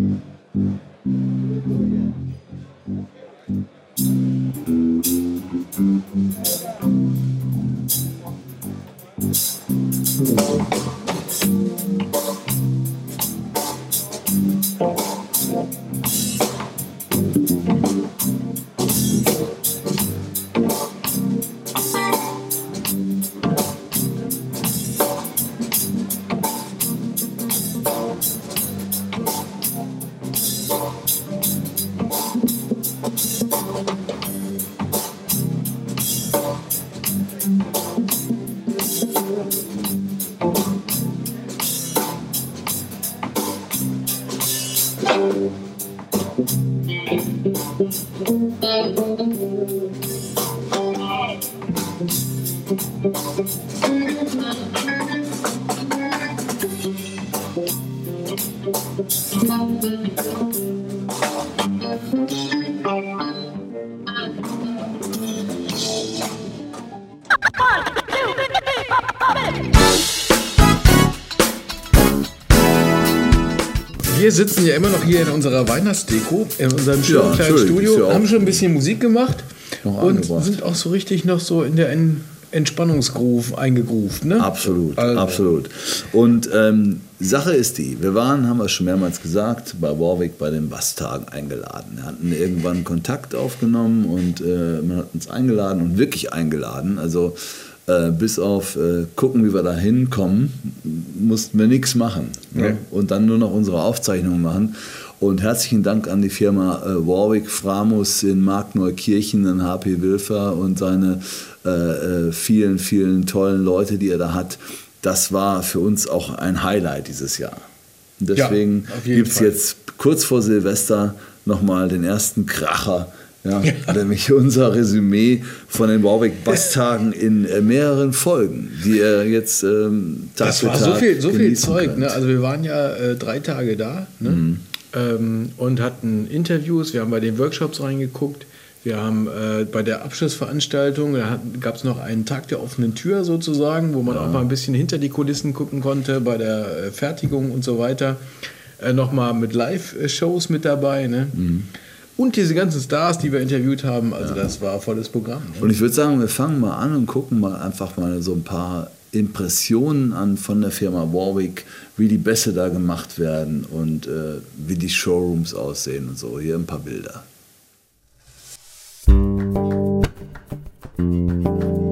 Wir sitzen ja immer noch hier in unserer Weihnachtsdeko, in unserem schönen Ja, kleinen Studio, ja haben schon ein bisschen Musik gemacht und angebracht. sind auch so richtig noch so in der En Entspannungsgroove eingegruft, ne? Absolut, Also- absolut. Und ähm, Sache ist die, wir waren, haben wir schon mehrmals gesagt, bei Warwick bei den Basstagen eingeladen. Wir hatten irgendwann Kontakt aufgenommen und äh, man hat uns eingeladen und wirklich eingeladen. Also äh, bis auf äh, gucken, wie wir da hinkommen, mussten wir nichts machen. Ne? Und dann nur noch unsere Aufzeichnungen machen. Und herzlichen Dank an die Firma äh, Warwick Framus in Markneukirchen, an HP Wilfer und seine äh, äh, vielen, vielen tollen Leute, die er da hat. Das war für uns auch ein Highlight dieses Jahr. Und deswegen jeden gibt es jetzt kurz vor Silvester nochmal den ersten Kracher. Ja, nämlich unser Resümee von den Warwick Basstagen in äh, mehreren Folgen, die er jetzt ähm, Tag Das war so Tag viel, so viel Zeug. Ne? Also wir waren ja äh, drei Tage da ne? Mhm. ähm, und hatten Interviews. Wir haben bei den Workshops reingeguckt. Wir haben äh, bei der Abschlussveranstaltung, da gab es noch einen Tag der offenen Tür sozusagen, wo man auch mal ein bisschen hinter die Kulissen gucken konnte, bei der äh, Fertigung und so weiter. Äh, Nochmal mit Live-Shows mit dabei. Ne? Mhm. Und diese ganzen Stars, die wir interviewt haben, also das war volles Programm. Ne? Und ich würde sagen, wir fangen mal an und gucken mal einfach mal so ein paar Impressionen an von der Firma Warwick, wie die Bässe da gemacht werden und äh, wie die Showrooms aussehen und so. Hier ein paar Bilder. Ja,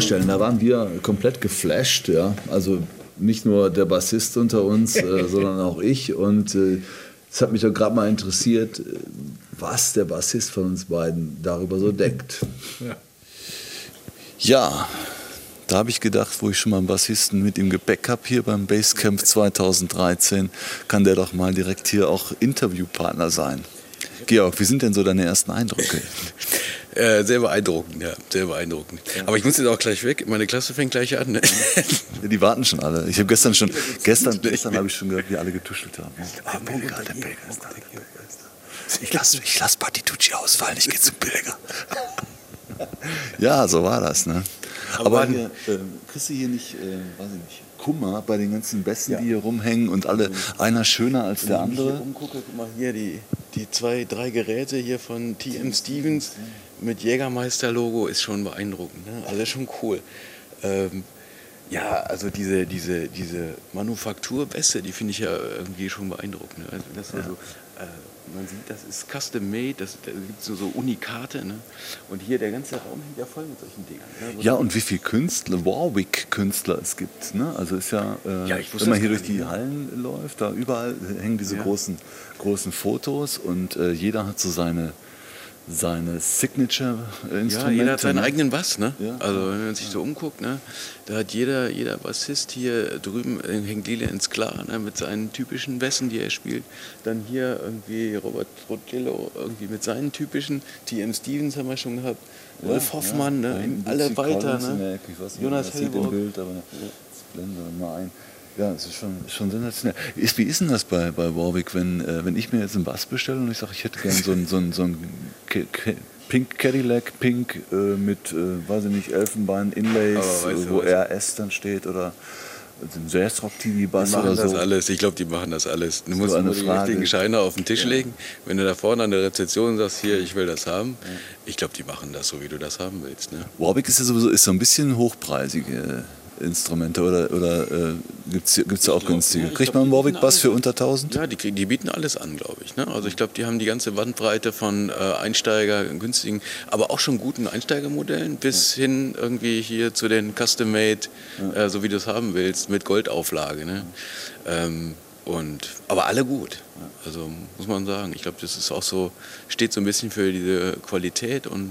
vorstellen, da waren wir komplett geflasht, ja. Also nicht nur der Bassist unter uns, äh, sondern auch ich. Und äh, es hat mich doch gerade mal interessiert, äh, was der Bassist von uns beiden darüber so denkt. Ja. Ja, da habe ich gedacht, wo ich schon mal einen Bassisten mit im Gepäck habe hier beim Basecamp 2013, kann der doch mal direkt hier auch Interviewpartner sein. Georg, wie sind denn so deine ersten Eindrücke? Äh, sehr beeindruckend, ja, sehr beeindruckend. Aber ich muss jetzt auch gleich weg. Meine Klasse fängt gleich an. Ne? Die warten schon alle. Ich habe gestern schon, gestern, gestern habe ich schon gehört, wie alle getuschelt haben. Ah, Pilger, der Pilger ist da, der Pilger ist da. Ich lasse ich lass Partitucci ausfallen, ich gehe zum Pilger. ja, so war das, ne? Aber, hier, äh, kriegst du hier nicht, äh, weiß ich nicht, Kummer bei den ganzen Besten, die hier rumhängen und alle einer schöner als der Wenn ich hier andere? umgucke, guck mal hier die, die zwei, drei Geräte hier von TM Stevens mit Jägermeister-Logo ist schon beeindruckend. Ne? Also schon cool. Ähm, ja, also diese, diese, diese Manufakturbässe, die finde ich ja irgendwie schon beeindruckend. Ne? Also das ja. so, äh, man sieht, das ist custom made, das, da gibt es so, so Unikate. Ne? Und hier der ganze Raum hängt ja voll mit solchen Dingern. Ne? So Ja, und wie viele Künstler, Warwick-Künstler es gibt. Ne? Also ist ja, äh, Ja, wenn man hier durch die ne? Hallen läuft, da überall hängen diese Ja. großen, großen Fotos und äh, jeder hat so seine, seine Signature-Instrumente. Ja, jeder hat seinen ne? eigenen Bass, ne? Ja. Also wenn man sich so umguckt, ne? Da hat jeder, jeder Bassist hier drüben äh, hängt Lila ins Klar, ne? Mit seinen typischen Bässen, die er spielt. Dann hier irgendwie Robert Trujillo irgendwie mit seinen typischen. T.M. Stevens haben wir schon gehabt. Wolf Hoffmann, ne? Alle weiter, ne? Jonas Hellburg. Bild, aber das blenden wir mal ein. Ja, es ist schon, schon sensationell. Ist, wie ist denn das bei, bei Warwick, wenn, äh, wenn ich mir jetzt einen Bass bestelle und ich sage, ich hätte gerne so einen so einen- so einen Pink Cadillac, Pink äh, mit, äh, weiß ich nicht, Elfenbein, Inlays, Aber weißt äh, du wo? RS dann steht oder ein Jazzrock TV Bass oder das so. alles. Ich glaube, die machen das alles. Du musst nur die richtigen Scheine auf den Tisch legen. Wenn du da vorne an der Rezeption sagst, hier, ich will das haben. Ich glaube, die machen das so, wie du das haben willst. Ne? Warwick ist ja sowieso ist so ein bisschen hochpreisige Instrumente oder, oder äh, gibt es da auch günstige? ja, Kriegt glaub, man einen die Warwick bieten Bass alles für unter 1000? Ja, die, die bieten alles an, glaube ich. Ne? Also ich glaube, die haben die ganze Bandbreite von äh, Einsteiger, günstigen, aber auch schon guten Einsteigermodellen bis hin irgendwie hier zu den Custom-Made, äh, so wie du es haben willst, mit Goldauflage. Ne? Ähm, und, aber alle gut. Also muss man sagen. Ich glaube, das ist auch so, steht so ein bisschen für diese Qualität und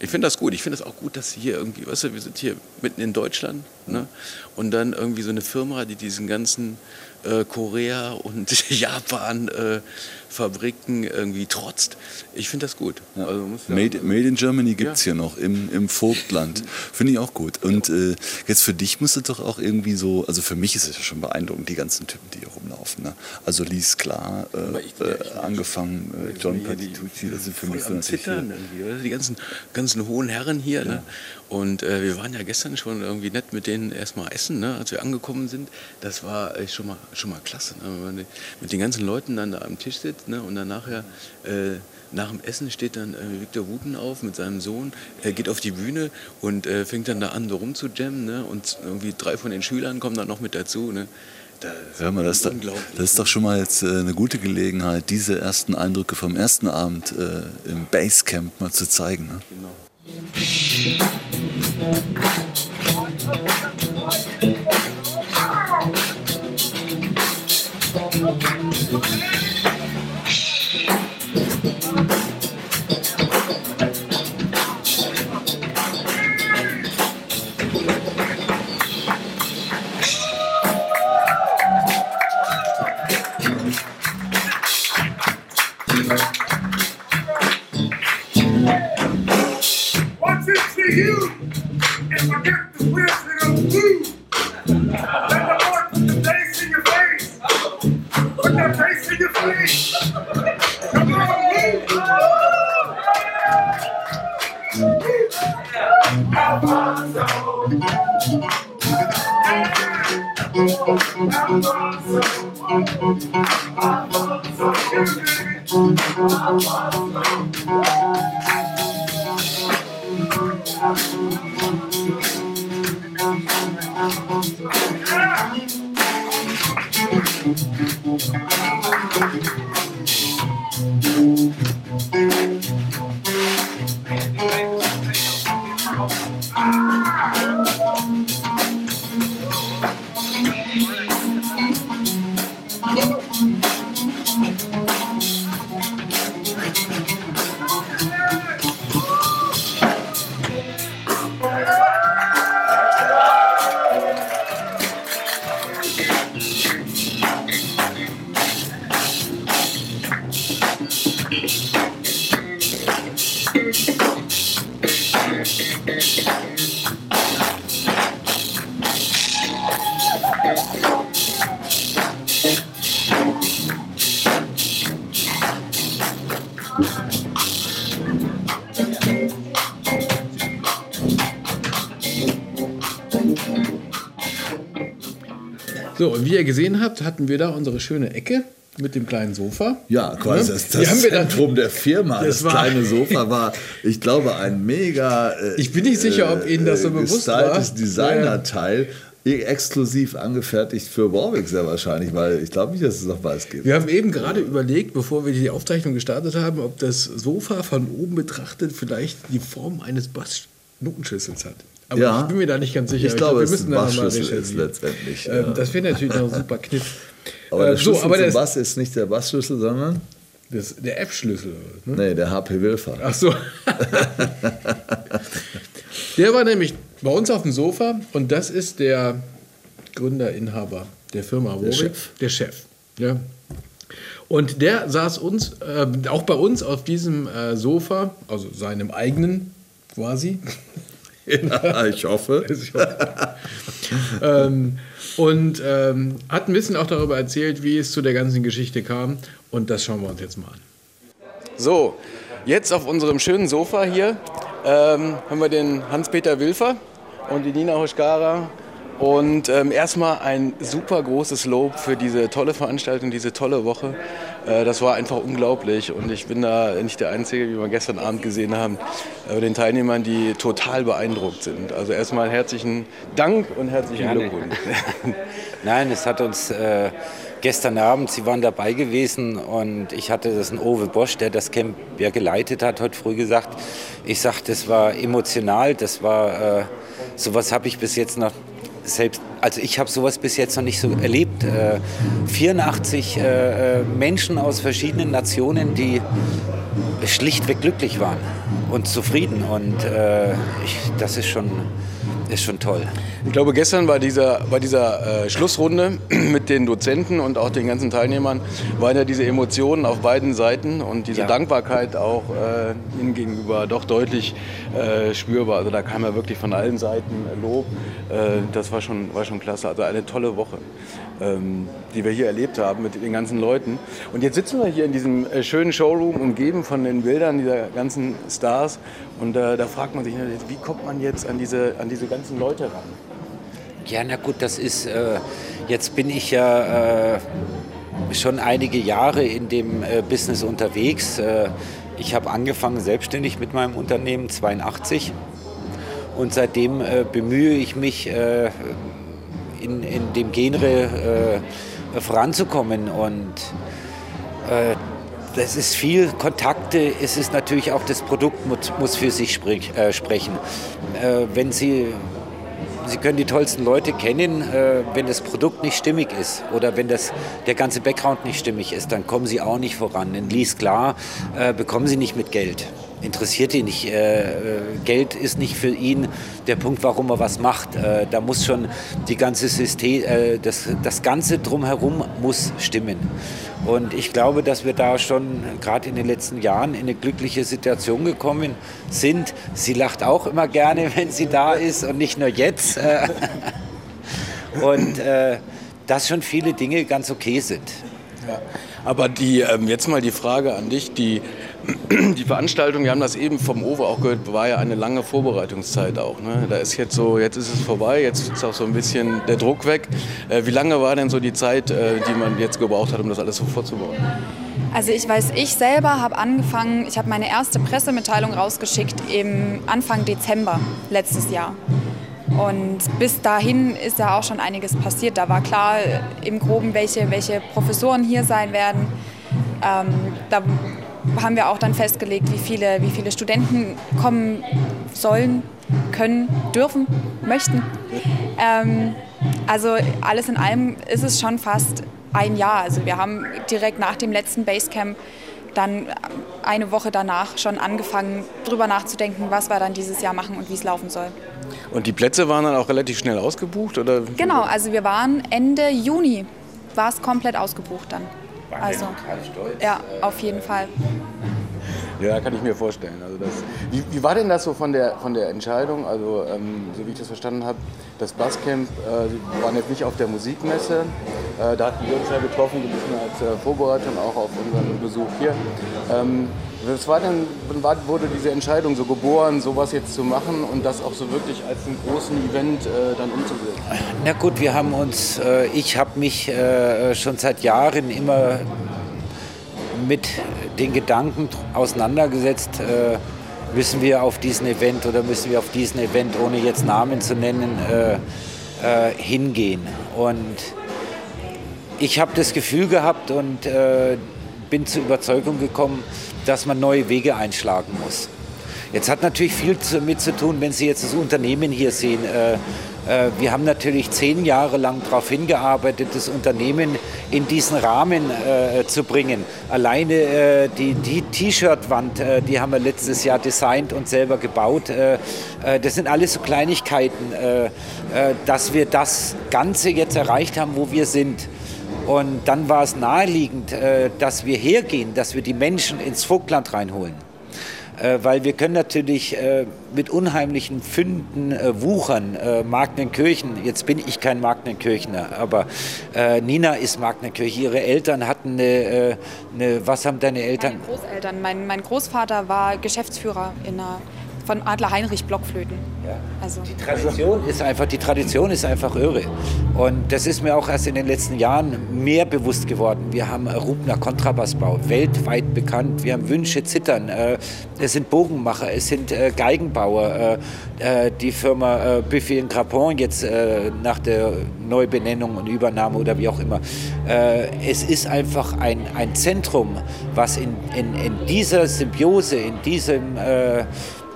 ich finde das gut. Ich finde das auch gut, dass hier irgendwie, weißt du, wir sind hier mitten in Deutschland ne? und dann irgendwie so eine Firma, die diesen ganzen äh, Korea und Japan äh, Fabriken irgendwie trotzt. Ich finde das gut. Also ich sagen, Made, Made in Germany gibt es Ja. hier noch, im, im Vogtland. Finde ich auch gut. Und äh, jetzt für dich muss es doch auch irgendwie so, also für mich ist es ja schon beeindruckend, die ganzen Typen, die hier rumlaufen. Ne? Also Lee Sklar, Aber äh, ich- ja, ich- äh, angefangen, äh, John hier die- Patitucci, das sind für mich so natürlich? Die ganzen, ganzen hohen Herren hier. Ne? Und äh, wir waren ja gestern schon irgendwie nett mit denen erstmal essen, ne? als wir angekommen sind. Das war äh, schon, mal, schon mal klasse. Ne? Wenn man mit den ganzen Leuten dann da am Tisch sitzt ne? und dann nachher äh, nach dem Essen steht dann äh, Viktor Wuten auf mit seinem Sohn, er geht auf die Bühne und äh, fängt dann da an, so rumzujammen. Ne? Und irgendwie drei von den Schülern kommen dann noch mit dazu. Ne? Das Hör mal, das ist, doch, unglaublich. das ist doch schon mal jetzt äh, eine gute Gelegenheit, diese ersten Eindrücke vom ersten Abend äh, im Basecamp mal zu zeigen. Ne? Genau. What's So, wie ihr gesehen habt, hatten wir da unsere schöne Ecke mit dem kleinen Sofa. Ja, quasi Ne? das, Die das haben wir dann- Zentrum der Firma. Das Das, kleine Sofa war, ich glaube, ein mega. äh, Ich bin nicht sicher, ob Ihnen das so bewusst war. Designerteil, exklusiv angefertigt für Warwick sehr wahrscheinlich, weil ich glaube nicht, dass es noch was gibt. Wir haben eben gerade überlegt, bevor wir die Aufzeichnung gestartet haben, ob das Sofa von oben betrachtet vielleicht die Form eines Bass-Notenschlüssels hat. Aber Ja. ich bin mir da nicht ganz sicher. Ich glaube, es ist ein da mal ist letztendlich. Ähm, ja. Das wäre natürlich noch ein super Kniff. aber Äh, der Schlüssel aber zum Bass ist nicht der Bassschlüssel, sondern das, der F-Schlüssel. Ne? nee, der HP Wilfer. Ach so. der war nämlich bei uns auf dem Sofa und das ist der Gründer, Inhaber der Firma Warwick. Chef. Der Chef. Ja. Und der saß uns, äh, auch bei uns auf diesem äh, Sofa, also seinem eigenen quasi. Ja, ich hoffe. ähm, und ähm, hat ein bisschen auch darüber erzählt, wie es zu der ganzen Geschichte kam. Und das schauen wir uns jetzt mal an. So, jetzt auf unserem schönen Sofa hier ähm, haben wir den Hans-Peter Wilfer und die Nina Hoschkara. Und ähm, erstmal ein super großes Lob für diese tolle Veranstaltung, diese tolle Woche. Äh, das war einfach unglaublich und ich bin da nicht der Einzige, wie wir gestern Abend gesehen haben, äh, den Teilnehmern, die total beeindruckt sind. Also erstmal herzlichen Dank und herzlichen. Glückwunsch. Nein, es hat uns äh, gestern Abend, Sie waren dabei gewesen und ich hatte das ein Owe Bosch, der das Camp ja geleitet hat, heute früh gesagt. Ich sag, das war emotional, das war, äh, sowas habe ich bis jetzt noch selbst, also ich habe sowas bis jetzt noch nicht so erlebt. Äh, 84 äh, äh, Menschen aus verschiedenen Nationen, die schlichtweg glücklich waren und zufrieden und äh, ich, das ist schon, ist schon toll. Ich glaube, gestern bei dieser, bei dieser äh, Schlussrunde mit den Dozenten und auch den ganzen Teilnehmern waren ja diese Emotionen auf beiden Seiten und diese Ja. Dankbarkeit auch äh, ihnen gegenüber doch deutlich äh, spürbar. Also da kam ja wirklich von allen Seiten Lob. Äh, das war schon, war schon klasse. Also eine tolle Woche, ähm, die wir hier erlebt haben mit den ganzen Leuten. Und jetzt sitzen wir hier in diesem äh, schönen Showroom, umgeben von den Bildern dieser ganzen Stars. Und äh, da fragt man sich, natürlich, wie kommt man jetzt an diese, an diese ganzen Leute ran? Ja, na gut, das ist, äh, jetzt bin ich ja äh, schon einige Jahre in dem äh, Business unterwegs. Äh, ich habe angefangen selbstständig mit meinem Unternehmen 82 und seitdem äh, bemühe ich mich in, in dem Genre voranzukommen und das ist viel Kontakte, es ist natürlich auch das Produkt muss, muss für sich sprich, äh, sprechen. Äh, wenn Sie Sie können die tollsten Leute kennen, äh, wenn das Produkt nicht stimmig ist oder wenn das, der ganze Background nicht stimmig ist, dann kommen Sie auch nicht voran. Denn lies klar, äh, bekommen Sie nicht mit Geld. Interessiert ihn nicht. Äh, äh, Geld ist nicht für ihn der Punkt, warum er was macht. Äh, da muss schon die ganze System, das, das Ganze drumherum muss stimmen. Und ich glaube, dass wir da schon gerade in den letzten Jahren in eine glückliche Situation gekommen sind. Sie lacht auch immer gerne, wenn sie da ist und nicht nur jetzt. Und dass schon viele Dinge ganz okay sind. Ja. Aber die, ähm, jetzt mal die Frage an dich. Die, die Veranstaltung, wir haben das eben vom Owe auch gehört, war ja eine lange Vorbereitungszeit auch. Ne? Da ist jetzt so, jetzt ist es vorbei, jetzt ist auch so ein bisschen der Druck weg. Äh, wie lange war denn so die Zeit, äh, die man jetzt gebraucht hat, um das alles so vorzubauen? Also ich weiß, ich selber habe angefangen, ich habe meine erste Pressemitteilung rausgeschickt im Anfang Dezember letztes Jahr. Und bis dahin ist ja auch schon einiges passiert. Da war klar im Groben, welche, welche Professoren hier sein werden. Ähm, da haben wir auch dann festgelegt, wie viele, wie viele Studenten kommen sollen, können, dürfen, möchten. Ähm, also alles in allem ist es schon fast ein Jahr. Also wir haben direkt nach dem letzten Basecamp dann eine Woche danach schon angefangen, darüber nachzudenken, was wir dann dieses Jahr machen und wie es laufen soll. Und die Plätze waren dann auch relativ schnell ausgebucht? Oder? Genau, also wir waren Ende Juni, war es komplett ausgebucht dann. Also, ja, auf jeden Fall. Ja, kann ich mir vorstellen. Also das, wie, wie, war denn das so von der, von der Entscheidung? Also, ähm, so wie ich das verstanden habe, das Basscamp, äh, waren jetzt nicht auf der Musikmesse. Äh, da hatten wir uns ja getroffen, ein bisschen als äh, Vorbereitung auch auf unseren Besuch hier. Ähm, was war denn, wann wurde diese Entscheidung so geboren, sowas jetzt zu machen und das auch so wirklich als einen großen Event äh, dann umzusetzen? Na gut, wir haben uns, äh, ich habe mich äh, schon seit Jahren immer mit den Gedanken auseinandergesetzt, äh, müssen wir auf diesen Event oder müssen wir auf diesen Event, ohne jetzt Namen zu nennen, äh, äh, hingehen. Und ich habe das Gefühl gehabt und äh, bin zur Überzeugung gekommen, dass man neue Wege einschlagen muss. Jetzt hat natürlich viel damit zu tun, wenn Sie jetzt das Unternehmen hier sehen. Äh, wir haben natürlich zehn Jahre lang darauf hingearbeitet, das Unternehmen in diesen Rahmen äh, zu bringen. Alleine äh, die, die T-Shirt-Wand, die haben wir letztes Jahr designt und selber gebaut. Das sind alles so Kleinigkeiten, dass wir das Ganze jetzt erreicht haben, wo wir sind. Und dann war es naheliegend, dass wir hergehen, dass wir die Menschen ins Vogtland reinholen. Äh, weil wir können natürlich äh, mit unheimlichen Fünden äh, wuchern. Äh, Magnenkirchen, jetzt bin ich kein Magnenkirchner, aber Nina ist Magnenkirche. Ihre Eltern hatten eine, eine, was haben deine Eltern? Meine Großeltern, mein, mein Großvater war Geschäftsführer in einer von Adler Heinrich Blockflöten. Ja. Also. Die Tradition ist einfach, die Tradition ist einfach irre. Und das ist mir auch erst in den letzten Jahren mehr bewusst geworden. Wir haben Rubner Kontrabassbau, weltweit bekannt. Wir haben Wünsche Zittern. Äh, es sind Bogenmacher, es sind äh, Geigenbauer. Äh, die Firma Buffy in Crapon jetzt nach der Neubenennung und Übernahme oder wie auch immer. Es ist einfach ein, ein Zentrum, was in, in, in dieser Symbiose, in diesem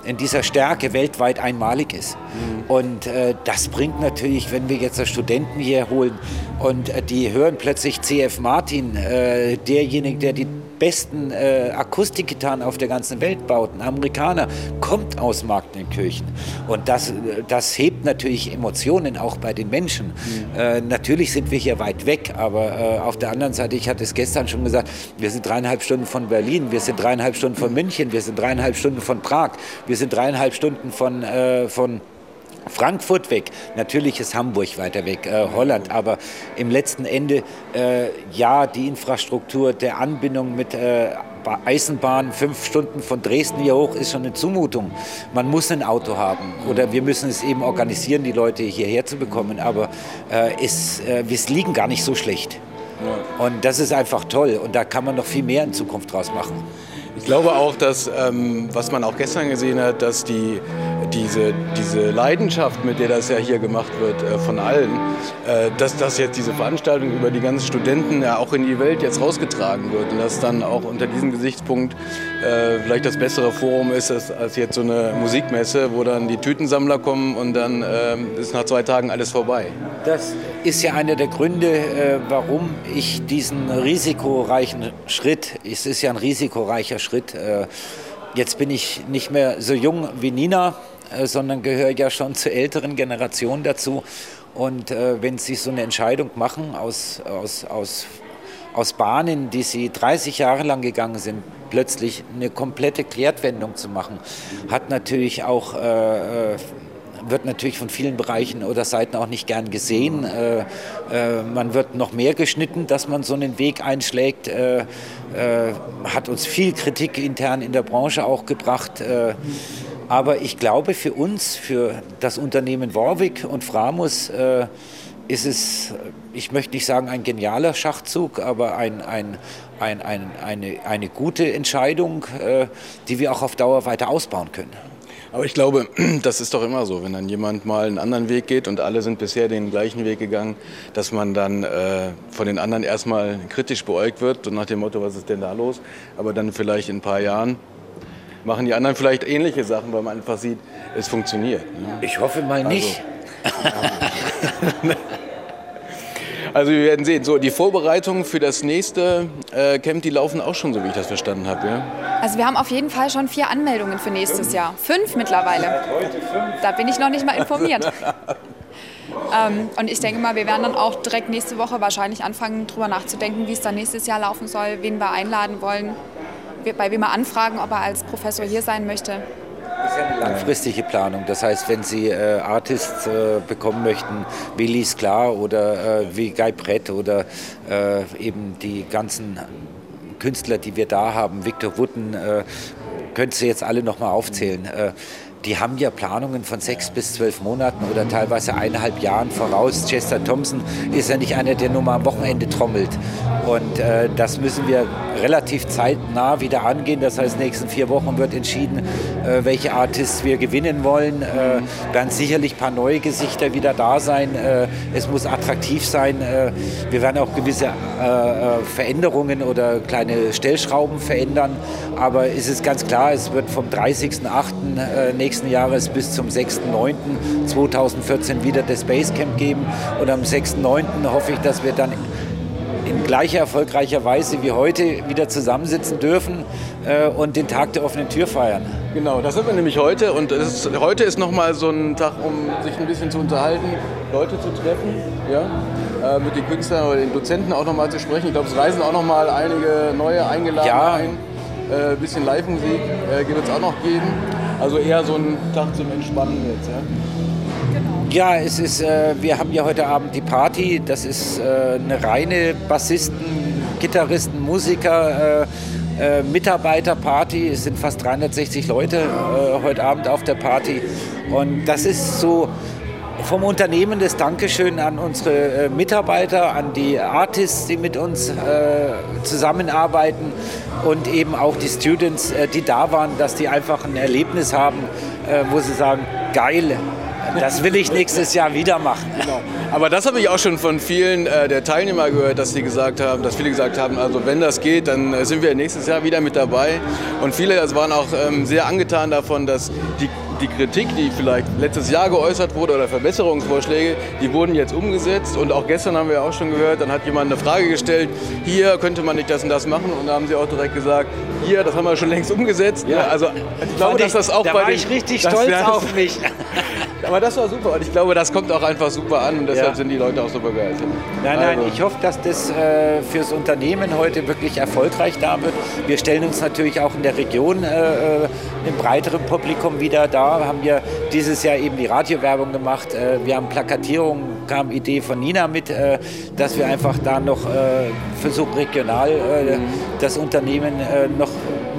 in dieser Stärke weltweit einmalig ist. Mhm. Und äh, das bringt natürlich, wenn wir jetzt Studenten hier holen und äh, die hören plötzlich CF Martin, äh, derjenige, der die besten äh, Akustikgitarren auf der ganzen Welt baut, ein Amerikaner, kommt aus Marktenkirchen. Und das, äh, das hebt natürlich Emotionen auch bei den Menschen. Mhm. Äh, natürlich sind wir hier weit weg, aber äh, auf der anderen Seite, ich hatte es gestern schon gesagt, wir sind dreieinhalb Stunden von Berlin, wir sind dreieinhalb Stunden von München, wir sind dreieinhalb Stunden von Prag, wir sind dreieinhalb Stunden von, äh, von Frankfurt weg, natürlich ist Hamburg weiter weg, äh, Holland, aber im letzten Ende, äh, ja, die Infrastruktur der Anbindung mit äh, Eisenbahn, fünf Stunden von Dresden hier hoch, ist schon eine Zumutung. Man muss ein Auto haben oder wir müssen es eben organisieren, die Leute hierher zu bekommen, aber äh, es, äh, wir liegen gar nicht so schlecht. Und das ist einfach toll und da kann man noch viel mehr in Zukunft draus machen. Ich glaube auch, dass, ähm, was man auch gestern gesehen hat, dass die, diese, diese Leidenschaft, mit der das ja hier gemacht wird, äh, von allen, äh, dass das jetzt diese Veranstaltung über die ganzen Studenten ja auch in die Welt jetzt rausgetragen wird und dass dann auch unter diesem Gesichtspunkt äh, vielleicht das bessere Forum ist als, als, jetzt so eine Musikmesse, wo dann die Tütensammler kommen und dann ähm, ist nach zwei Tagen alles vorbei. Das ist ja einer der Gründe, äh, warum ich diesen risikoreichen Schritt, es ist ja ein risikoreicher Schritt, äh, jetzt bin ich nicht mehr so jung wie Nina, sondern gehöre ja schon zur älteren Generation dazu. Und wenn Sie so eine Entscheidung machen aus, aus, aus, aus Bahnen, die Sie 30 Jahre lang gegangen sind, plötzlich eine komplette Kehrtwendung zu machen, hat natürlich auch wird natürlich von vielen Bereichen oder Seiten auch nicht gern gesehen. Äh, äh, man wird noch mehr geschnitten, dass man so einen Weg einschlägt. Äh, äh hat uns viel Kritik intern in der Branche auch gebracht. Äh, aber ich glaube, für uns, für das Unternehmen Warwick und Framus, äh, ist es, ich möchte nicht sagen ein genialer Schachzug, aber ein, ein, ein, ein eine, eine gute Entscheidung, die wir auch auf Dauer weiter ausbauen können. Aber ich glaube, das ist doch immer so, wenn dann jemand mal einen anderen Weg geht und alle sind bisher den gleichen Weg gegangen, dass man dann äh, von den anderen erstmal kritisch beäugt wird und nach dem Motto, was ist denn da los? Aber dann vielleicht in ein paar Jahren machen die anderen vielleicht ähnliche Sachen, weil man einfach sieht, es funktioniert. Ne? Ich hoffe mal nicht. Also, wir werden sehen. So, die Vorbereitungen für das nächste äh, Camp, die laufen auch schon, so wie ich das verstanden habe. Ja? Also wir haben auf jeden Fall schon vier Anmeldungen für nächstes Jahr. Fünf mittlerweile. Da bin ich noch nicht mal informiert. ähm, und ich denke mal, wir werden dann auch direkt nächste Woche wahrscheinlich anfangen, darüber nachzudenken, wie es dann nächstes Jahr laufen soll, wen wir einladen wollen bei wem er anfragen, ob er als Professor hier sein möchte. Ist langfristige Planung. Das heißt, wenn Sie äh, Artists äh, bekommen möchten, wie Lies Klar oder äh, wie Guy Brett oder äh, eben die ganzen Künstler, die wir da haben, Victor Wooten, äh, könnt Sie jetzt alle nochmal aufzählen. Äh, die haben ja Planungen von sechs bis zwölf Monaten oder teilweise eineinhalb Jahren voraus. Chester Thompson ist ja nicht einer, der nur mal am Wochenende trommelt. Und äh, das müssen wir relativ zeitnah wieder angehen. Das heißt, nächsten vier Wochen wird entschieden, äh, welche Artists wir gewinnen wollen. Äh, werden sicherlich ein paar neue Gesichter wieder da sein. Äh, es muss attraktiv sein. Wir werden auch gewisse Veränderungen oder kleine Stellschrauben verändern. Aber es ist ganz klar, es wird vom 30.08. nächsten Jahres bis zum 6.09.2014 wieder das Basecamp geben. Und am 6.09. hoffe ich, dass wir dann in gleicher erfolgreicher Weise wie heute wieder zusammensitzen dürfen äh, und den Tag der offenen Tür feiern. Genau, das sind wir nämlich heute und ist, heute ist nochmal so ein Tag, um sich ein bisschen zu unterhalten, Leute zu treffen, ja, äh, mit den Künstlern oder den Dozenten auch nochmal zu sprechen. Ich glaube, es reisen auch nochmal einige neue eingeladen ja. ein. Ein äh, bisschen Live-Musik äh, wird es auch noch geben. Also eher so ein Tag zum Entspannen jetzt. Ja? Ja, es ist, äh, wir haben ja heute Abend die Party. Das ist äh, eine reine Bassisten, Gitarristen, Musiker, äh, äh Mitarbeiterparty. Es sind fast 360 Leute äh, heute Abend auf der Party. Und das ist so vom Unternehmen das Dankeschön an unsere äh, Mitarbeiter, an die Artists, die mit uns zusammenarbeiten und eben auch die Students, die da waren, dass die einfach ein Erlebnis haben, wo sie sagen, geil, das will ich nächstes Jahr wieder machen. Genau. Aber das habe ich auch schon von vielen äh, der Teilnehmer gehört, dass sie gesagt haben, dass viele gesagt haben, also wenn das geht, dann äh, sind wir nächstes Jahr wieder mit dabei. Und viele also waren auch ähm, sehr angetan davon, dass die die Kritik, die vielleicht letztes Jahr geäußert wurde oder Verbesserungsvorschläge, die wurden jetzt umgesetzt. Und auch gestern haben wir auch schon gehört, dann hat jemand eine Frage gestellt, hier könnte man nicht das und das machen. Und da haben sie auch direkt gesagt, hier, das haben wir schon längst umgesetzt. Ja. Also ich glaube, dass das auch da bei war den, ich richtig stolz das, auf mich. Aber das war super und ich glaube, das kommt auch einfach super an und deshalb ja. sind die Leute auch so begeistert. Nein, nein, also. ich hoffe, dass das äh, fürs Unternehmen heute wirklich erfolgreich da wird. Wir stellen uns natürlich auch in der Region äh, äh im breiteren Publikum wieder da. Wir haben ja dieses Jahr eben die Radiowerbung gemacht. Äh, wir haben Plakatierung, kam Idee von Nina mit, äh, dass wir einfach da noch äh, versuchen, regional mhm. das Unternehmen noch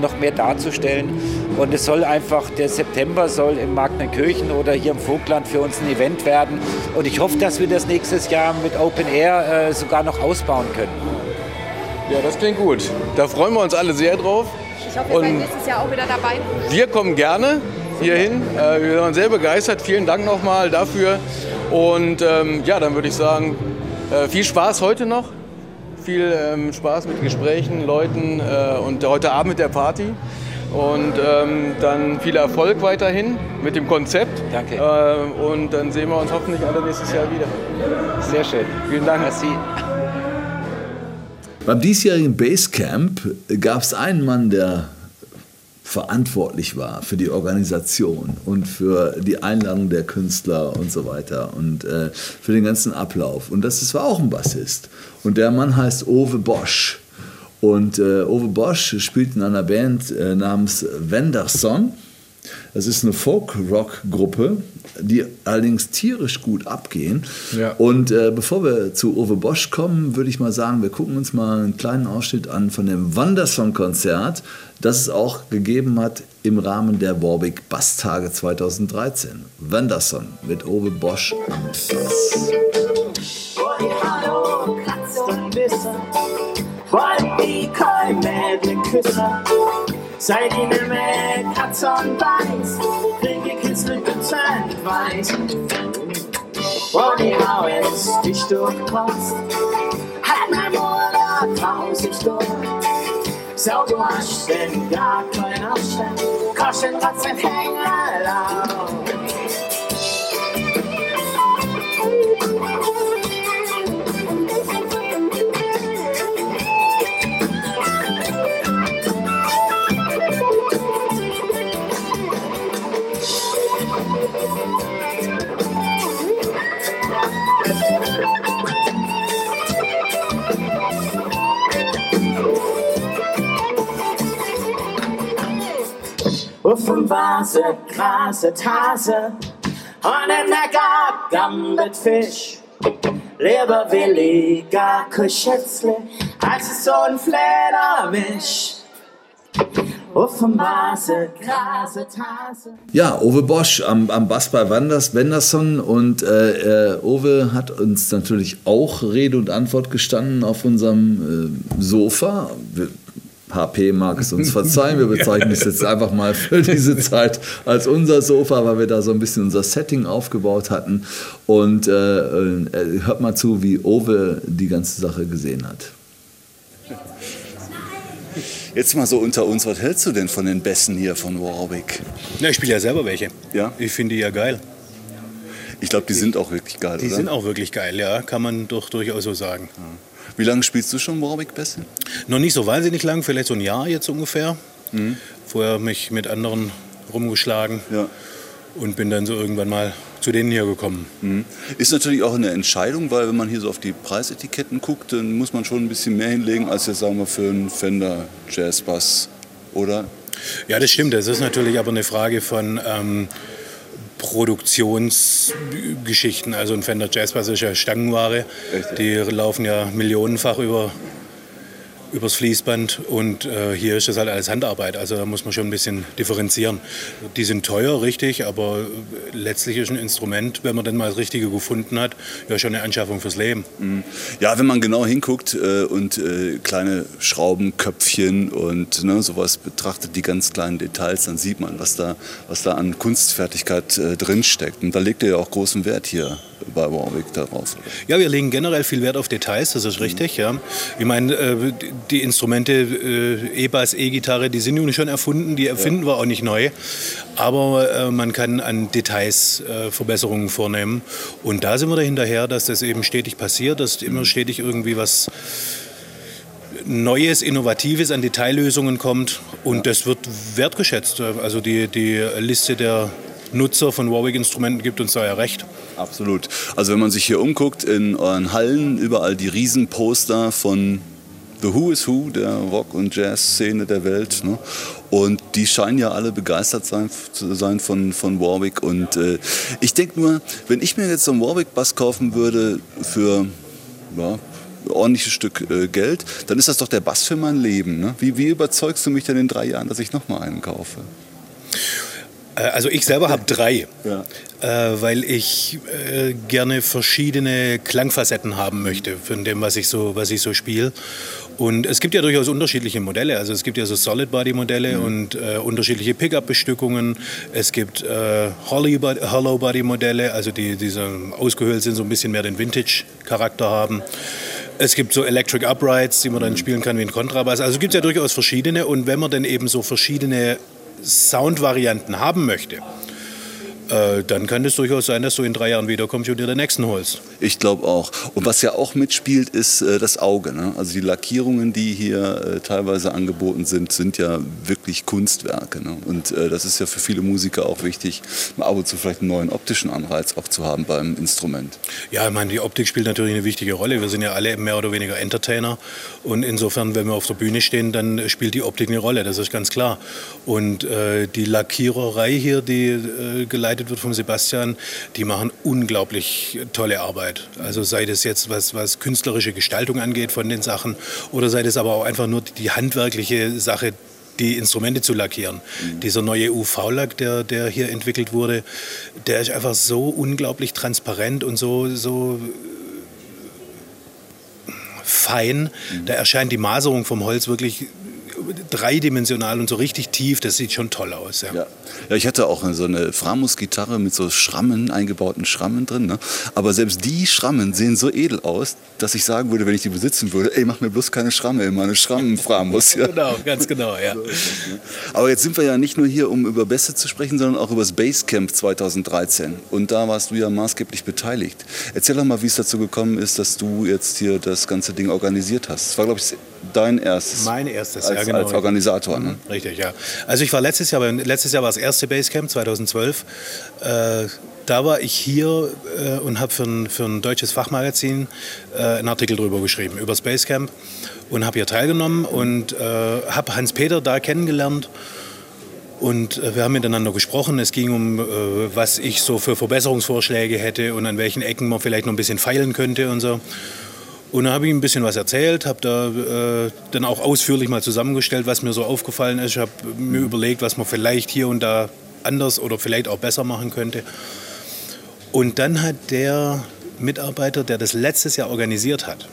noch mehr darzustellen. Und es soll einfach, der September soll im Magnenkirchen oder hier im Vogtland für uns ein Event werden. Und ich hoffe, dass wir das nächstes Jahr mit Open Air äh, sogar noch ausbauen können. Ja, das klingt gut. Da freuen wir uns alle sehr drauf. Ich hoffe, ihr seid nächstes Jahr auch wieder dabei. Wir kommen gerne hierhin. Äh, wir waren sehr begeistert. Vielen Dank nochmal dafür. Und ähm, ja, dann würde ich sagen, äh, viel Spaß heute noch viel ähm, Spaß mit Gesprächen, Leuten äh, und heute Abend mit der Party. Und ähm, dann viel Erfolg weiterhin mit dem Konzept. Danke. Äh, und dann sehen wir uns hoffentlich alle nächstes Jahr wieder. Sehr schön. Vielen Dank. Merci. Beim diesjährigen Basecamp gab es einen Mann, der verantwortlich war für die Organisation und für die Einladung der Künstler und so weiter und äh, für den ganzen Ablauf. Und das, das war auch ein Bassist. Und der Mann heißt Ove Bosch. Und äh, Ove Bosch spielt in einer Band äh, namens Wenderson. Das ist eine Folk-Rock-Gruppe, die allerdings tierisch gut abgehen. Ja. Und äh, bevor wir zu Uwe Bosch kommen, würde ich mal sagen, wir gucken uns mal einen kleinen Ausschnitt an von dem Wandersong-Konzert, das es auch gegeben hat im Rahmen der Warwick Basstage 2013. Wanderson mit Uwe Bosch am Bass. Och vissa Var vi kaj med en kyssa Sei dine med katzen weiß. Kriege Kitzel bezahlt weiß Hvor de har en stich durchpasst Hat mein Mutter tausend Stunden So du hast denn gar kein Abstand Koschen, Ratzen, Hänger, lau Uffen Vase, Grase, Tase. Und der Gab gambet Fisch. Lieber williger Kuschätzle Als es so ein Flederwisch Uffen Vase, Grase, Tase. Ja, Uwe Bosch am, am Bass bei Wanders, Wenderson und äh, äh, Uwe hat uns natürlich auch Rede und Antwort gestanden auf unserem äh, Sofa. Wir, HP mag es uns verzeihen, wir bezeichnen es jetzt einfach mal für diese Zeit als unser Sofa, weil wir da so ein bisschen unser Setting aufgebaut hatten. Und äh, äh, hört mal zu, wie Uwe die ganze Sache gesehen hat. Jetzt mal so unter uns, was hältst du denn von den Bässen hier von Warwick? Ja, ich spiele ja selber welche. Ja? Ich finde die ja geil. Ich glaube, die sind auch wirklich geil, Die oder? sind auch wirklich geil, ja, kann man doch durchaus so sagen. Wie lange spielst du schon Warwick-Bässe? Noch nicht so wahnsinnig lang, vielleicht so ein Jahr jetzt ungefähr. Vorher mich mit anderen rumgeschlagen Ja. und bin dann so irgendwann mal zu denen hier gekommen. Mhm. Ist natürlich auch eine Entscheidung, weil wenn man hier so auf die Preisetiketten guckt, dann muss man schon ein bisschen mehr hinlegen, als jetzt sagen wir für einen Fender Jazz Bass, oder? Ja, das stimmt. Das ist natürlich aber eine Frage von ähm, Produktionsgeschichten. Also ein Fender Jazz Bass ist ja Stangenware. Richtig. Die laufen ja millionenfach über übers Fließband und äh, hier ist das halt alles Handarbeit, also da muss man schon ein bisschen differenzieren. Die sind teuer, richtig, aber äh, letztlich ist ein Instrument, wenn man dann mal das Richtige gefunden hat, ja schon eine Anschaffung fürs Leben. Ja, wenn man genau hinguckt äh, und äh, kleine Schraubenköpfchen und ne, sowas betrachtet, die ganz kleinen Details, dann sieht man, was da, was da an Kunstfertigkeit äh, drinsteckt. Und da legt ihr ja auch großen Wert hier bei Warwick darauf. Ja, wir legen generell viel Wert auf Details, das ist richtig. Ja. Ich meine, äh, die Instrumente, äh, E-Bass, E-Gitarre, die sind nun schon erfunden, die erfinden wir auch nicht neu. Aber äh, man kann an Details Verbesserungen vornehmen. Und da sind wir dahinterher, dass das eben stetig passiert, dass immer stetig irgendwie was Neues, Innovatives an Detaillösungen kommt. Und das wird wertgeschätzt. Also die, die Liste der Nutzer von Warwick-Instrumenten gibt uns da ja recht. Absolut. Also wenn man sich hier umguckt in euren Hallen, überall die Riesenposter von The Who is Who, der Rock- und Jazz-Szene der Welt. Ne? Und die scheinen ja alle begeistert sein, zu sein von, von Warwick. Und äh, ich denke nur, wenn ich mir jetzt so einen Warwick-Bass kaufen würde für ja, ordentliches Stück äh, Geld, dann ist das doch der Bass für mein Leben. Ne? Wie, wie überzeugst du mich denn in drei Jahren, dass ich nochmal einen kaufe? Äh, Also ich selber habe drei, Ja. äh, weil ich äh, gerne verschiedene Klangfacetten haben möchte von dem, was ich so, was ich so spiele. Und es gibt ja durchaus unterschiedliche Modelle. Also es gibt ja so Solid Body Modelle und äh, unterschiedliche Pickup-Bestückungen. Es gibt äh, Hollow Body Modelle, also die, die so ausgehöhlt sind, so ein bisschen mehr den Vintage-Charakter haben. Es gibt so Electric Uprights, die man dann spielen kann wie ein Kontrabass. Also es gibt ja durchaus verschiedene. Und wenn man dann eben so verschiedene Soundvarianten haben möchte, äh, dann kann es durchaus sein, dass du in drei Jahren wiederkommst und dir den nächsten holst. Ich glaube auch. Und was ja auch mitspielt, ist äh, das Auge. Ne? Also die Lackierungen, die hier äh, teilweise angeboten sind, sind ja wirklich Kunstwerke. Ne? Und äh, das ist ja für viele Musiker auch wichtig, mal ab und zu vielleicht einen neuen optischen Anreiz auch zu haben beim Instrument. Ja, ich meine, die Optik spielt natürlich eine wichtige Rolle. Wir sind ja alle mehr oder weniger Entertainer. Und insofern, wenn wir auf der Bühne stehen, dann spielt die Optik eine Rolle, das ist ganz klar. Und äh, die Lackiererei hier, die äh, geleitet wird von Sebastian, die machen unglaublich tolle Arbeit. Also sei das jetzt, was, was künstlerische Gestaltung angeht von den Sachen oder sei das aber auch einfach nur die handwerkliche Sache, die Instrumente zu lackieren. Mhm. Dieser neue UV-Lack, der, der hier entwickelt wurde, der ist einfach so unglaublich transparent und so, so fein. Mhm. Da erscheint die Maserung vom Holz wirklich dreidimensional und so richtig tief, das sieht schon toll aus. Ja, ja. ja ich hatte auch so eine Framus-Gitarre mit so Schrammen, eingebauten Schrammen drin. Ne? Aber selbst die Schrammen sehen so edel aus, dass ich sagen würde, wenn ich die besitzen würde, ey, mach mir bloß keine Schramme, immer eine Schrammen-Framus. Ja. genau, ganz genau, ja. Aber jetzt sind wir ja nicht nur hier, um über Bässe zu sprechen, sondern auch über das Basecamp 2013. Und da warst du ja maßgeblich beteiligt. Erzähl doch mal, wie es dazu gekommen ist, dass du jetzt hier das ganze Ding organisiert hast. Das war, glaube ich, dein erstes. Mein erstes, als, ja, genau. Als Organisator, ne? Richtig, ja. Also ich war letztes Jahr, letztes Jahr war das erste Basecamp, 2012. Äh, da war ich hier äh, und habe für, ein, für ein deutsches Fachmagazin äh, einen Artikel darüber geschrieben, über das Basecamp und habe hier teilgenommen und äh, habe Hans-Peter da kennengelernt. Und äh, wir haben miteinander gesprochen. Es ging um, äh, was ich so für Verbesserungsvorschläge hätte und an welchen Ecken man vielleicht noch ein bisschen feilen könnte und so. Und dann habe ich ein bisschen was erzählt, habe da äh, dann auch ausführlich mal zusammengestellt, was mir so aufgefallen ist. Ich habe mir überlegt, was man vielleicht hier und da anders oder vielleicht auch besser machen könnte. Und dann hat der Mitarbeiter, der das letztes Jahr organisiert hat,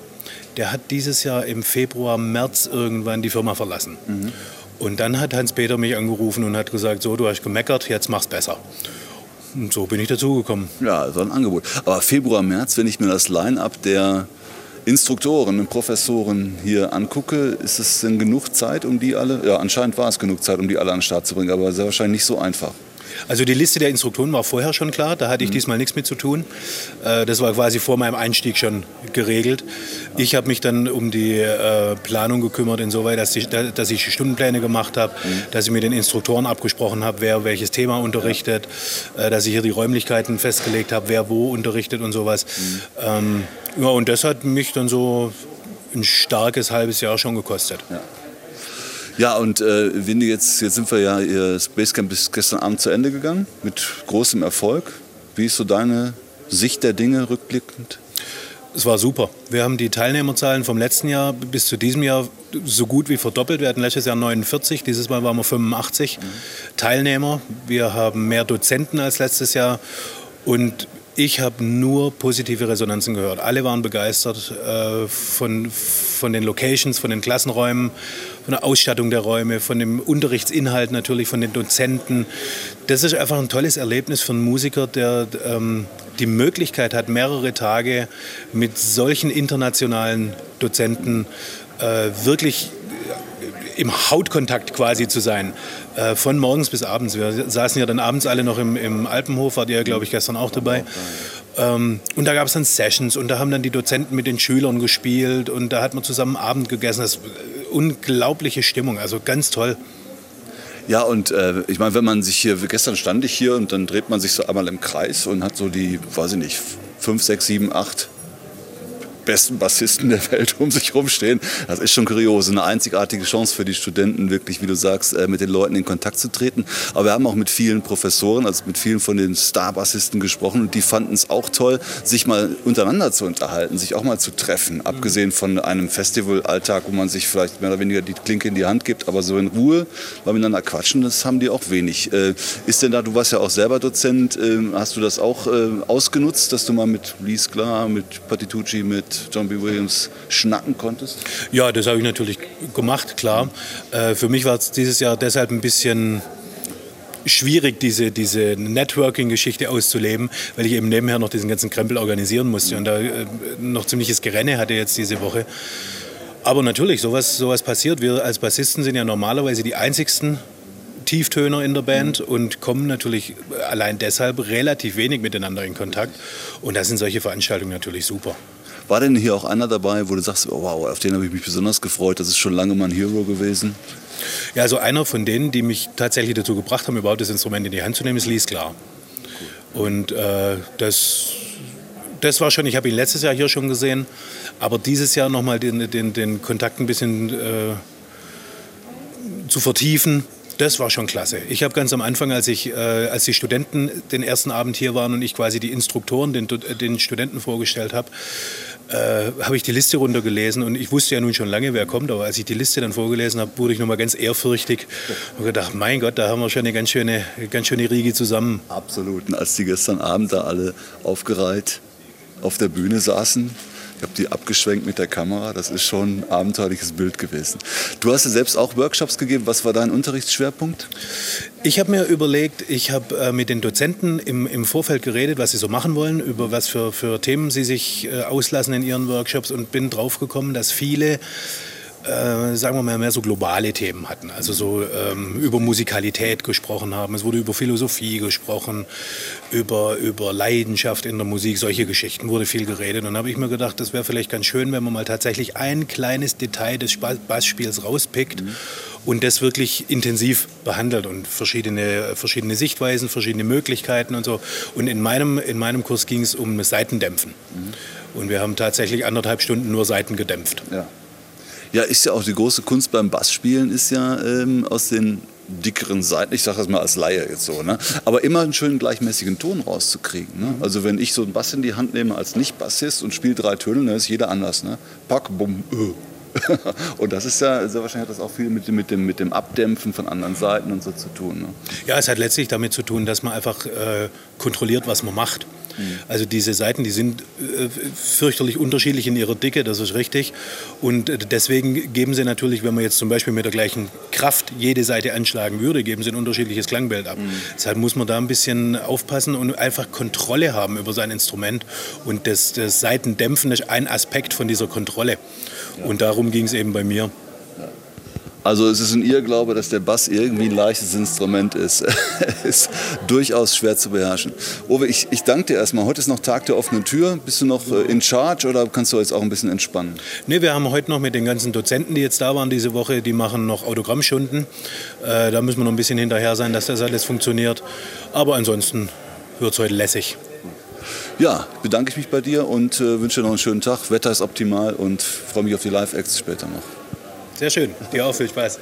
der hat dieses Jahr im Februar, März irgendwann die Firma verlassen. Mhm. Und dann hat Hans-Peter mich angerufen und hat gesagt, so, du hast gemeckert, jetzt mach's besser. Und so bin ich dazugekommen. Ja, so ein Angebot. Aber Februar, März, wenn ich mir das Line-up der Instruktoren und Professoren hier angucke, ist es denn genug Zeit, um die alle, ja anscheinend war es genug Zeit, um die alle an den Start zu bringen, aber sehr wahrscheinlich nicht so einfach. Also die Liste der Instruktoren war vorher schon klar, da hatte ich mhm. diesmal nichts mit zu tun. Äh, das war quasi vor meinem Einstieg schon geregelt. Ich habe mich dann um die äh, Planung gekümmert, insoweit, dass ich, dass ich Stundenpläne gemacht habe, mhm. dass ich mit den Instruktoren abgesprochen habe, wer welches Thema unterrichtet, ja. Äh, dass ich hier die Räumlichkeiten festgelegt habe, wer wo unterrichtet und sowas. Mhm. Ähm, ja, und das hat mich dann so ein starkes halbes Jahr schon gekostet. Ja. Ja, und äh, wenn du jetzt, jetzt sind wir ja, das Basecamp ist gestern Abend zu Ende gegangen, mit großem Erfolg. Wie ist so deine Sicht der Dinge rückblickend? Es war super. Wir haben die Teilnehmerzahlen vom letzten Jahr bis zu diesem Jahr so gut wie verdoppelt. Wir hatten letztes Jahr 49, dieses Mal waren wir 85 mhm. Teilnehmer. Wir haben mehr Dozenten als letztes Jahr. Und ich habe nur positive Resonanzen gehört. Alle waren begeistert äh, von, von den Locations, von den Klassenräumen, von der Ausstattung der Räume, von dem Unterrichtsinhalt natürlich, von den Dozenten. Das ist einfach ein tolles Erlebnis für einen Musiker, der ähm, die Möglichkeit hat, mehrere Tage mit solchen internationalen Dozenten äh, wirklich im Hautkontakt quasi zu sein, äh, von morgens bis abends. Wir saßen ja dann abends alle noch im, im Alpenhof, wart ihr, glaube ich, gestern auch dabei. Ähm, und da gab es dann Sessions und da haben dann die Dozenten mit den Schülern gespielt und da hat man zusammen Abend gegessen. Das ist unglaubliche Stimmung, also ganz toll. Ja, und äh, ich meine, wenn man sich hier, gestern stand ich hier und dann dreht man sich so einmal im Kreis und hat so die, weiß ich nicht, fünf, sechs, sieben, acht besten Bassisten der Welt um sich rumstehen. Das ist schon kurios. Eine einzigartige Chance für die Studenten, wirklich, wie du sagst, äh, mit den Leuten in Kontakt zu treten. Aber wir haben auch mit vielen Professoren, also mit vielen von den Star-Bassisten gesprochen und die fanden es auch toll, sich mal untereinander zu unterhalten, sich auch mal zu treffen. Mhm. Abgesehen von einem Festivalalltag, wo man sich vielleicht mehr oder weniger die Klinke in die Hand gibt, aber so in Ruhe mal miteinander quatschen, das haben die auch wenig. Äh, ist denn da, du warst ja auch selber Dozent, äh, hast du das auch ausgenutzt, dass du mal mit Lee Sklar, mit Patitucci, mit John B. Williams schnacken konntest? Ja, das habe ich natürlich gemacht, klar. Äh, für mich war es dieses Jahr deshalb ein bisschen schwierig, diese, diese Networking-Geschichte auszuleben, weil ich eben nebenher noch diesen ganzen Krempel organisieren musste und da äh, noch ziemliches Gerenne hatte jetzt diese Woche. Aber natürlich, sowas, sowas passiert. Wir als Bassisten sind ja normalerweise die einzigsten Tieftöner in der Band und kommen natürlich allein deshalb relativ wenig miteinander in Kontakt. Und da sind solche Veranstaltungen natürlich super. War denn hier auch einer dabei, wo du sagst, oh, wow, auf den habe ich mich besonders gefreut, das ist schon lange mein Hero gewesen? Ja, also einer von denen, die mich tatsächlich dazu gebracht haben, überhaupt das Instrument in die Hand zu nehmen, ist Lies Klar. Und äh, das, das war schon, ich habe ihn letztes Jahr hier schon gesehen, aber dieses Jahr nochmal den, den, den Kontakt ein bisschen äh, zu vertiefen, das war schon klasse. Ich habe ganz am Anfang, als, ich, äh, als die Studenten den ersten Abend hier waren und ich quasi die Instruktoren den, den Studenten vorgestellt habe, äh, habe ich die Liste runtergelesen und ich wusste ja nun schon lange, wer kommt, aber als ich die Liste dann vorgelesen habe, wurde ich nochmal ganz ehrfürchtig und gedacht, mein Gott, da haben wir schon eine ganz schöne, ganz schöne Riege zusammen. Absolut. Und als die gestern Abend da alle aufgereiht auf der Bühne saßen, ich habe die abgeschwenkt mit der Kamera. Das ist schon ein abenteuerliches Bild gewesen. Du hast ja selbst auch Workshops gegeben. Was war dein Unterrichtsschwerpunkt? Ich habe mir überlegt, ich habe äh, mit den Dozenten im, im Vorfeld geredet, was sie so machen wollen, über was für, für Themen sie sich äh, auslassen in ihren Workshops und bin draufgekommen, dass viele äh, sagen wir mal, mehr so globale Themen hatten. Also so ähm, über Musikalität gesprochen haben. Es wurde über Philosophie gesprochen, über, über Leidenschaft in der Musik. Solche Geschichten wurde viel geredet. Und dann habe ich mir gedacht, das wäre vielleicht ganz schön, wenn man mal tatsächlich ein kleines Detail des Bassspiels rauspickt. Mhm. Und das wirklich intensiv behandelt und verschiedene, verschiedene Sichtweisen, verschiedene Möglichkeiten und so. Und in meinem, in meinem Kurs ging es um Seitendämpfen. Mhm. Und wir haben tatsächlich anderthalb Stunden nur Seiten gedämpft. Ja. Ja, ist ja auch die große Kunst beim Bassspielen, ist ja ähm, aus den dickeren Seiten, ich sage das mal als Laie jetzt so, ne? aber immer einen schönen gleichmäßigen Ton rauszukriegen. Ne? Also wenn ich so einen Bass in die Hand nehme als Nicht-Bassist und spiele drei Töne, dann ist jeder anders. Ne? Pack, bumm, öh. und das ist ja, sehr wahrscheinlich hat das auch viel mit, mit, dem, mit dem Abdämpfen von anderen Seiten und so zu tun. Ne? Ja, es hat letztlich damit zu tun, dass man einfach äh, kontrolliert, was man macht. Also diese Seiten, die sind äh, fürchterlich unterschiedlich in ihrer Dicke, das ist richtig. Und äh, deswegen geben sie natürlich, wenn man jetzt zum Beispiel mit der gleichen Kraft jede Seite anschlagen würde, geben sie ein unterschiedliches Klangbild ab. Mhm. Deshalb muss man da ein bisschen aufpassen und einfach Kontrolle haben über sein Instrument. Und das, das Seitendämpfen ist ein Aspekt von dieser Kontrolle. Ja. Und darum ging es eben bei mir. Also es ist ein Irrglaube, dass der Bass irgendwie ein leichtes Instrument ist. ist durchaus schwer zu beherrschen. Uwe, ich, ich danke dir erstmal. Heute ist noch Tag der offenen Tür. Bist du noch äh, in Charge oder kannst du jetzt auch ein bisschen entspannen? Nee, wir haben heute noch mit den ganzen Dozenten, die jetzt da waren diese Woche, die machen noch Autogrammstunden. Äh, da müssen wir noch ein bisschen hinterher sein, dass das alles funktioniert. Aber ansonsten wird es heute lässig. Ja, bedanke ich mich bei dir und äh, wünsche dir noch einen schönen Tag. Wetter ist optimal und freue mich auf die Live-Acts später noch. Sehr schön. Dir auch viel Spaß.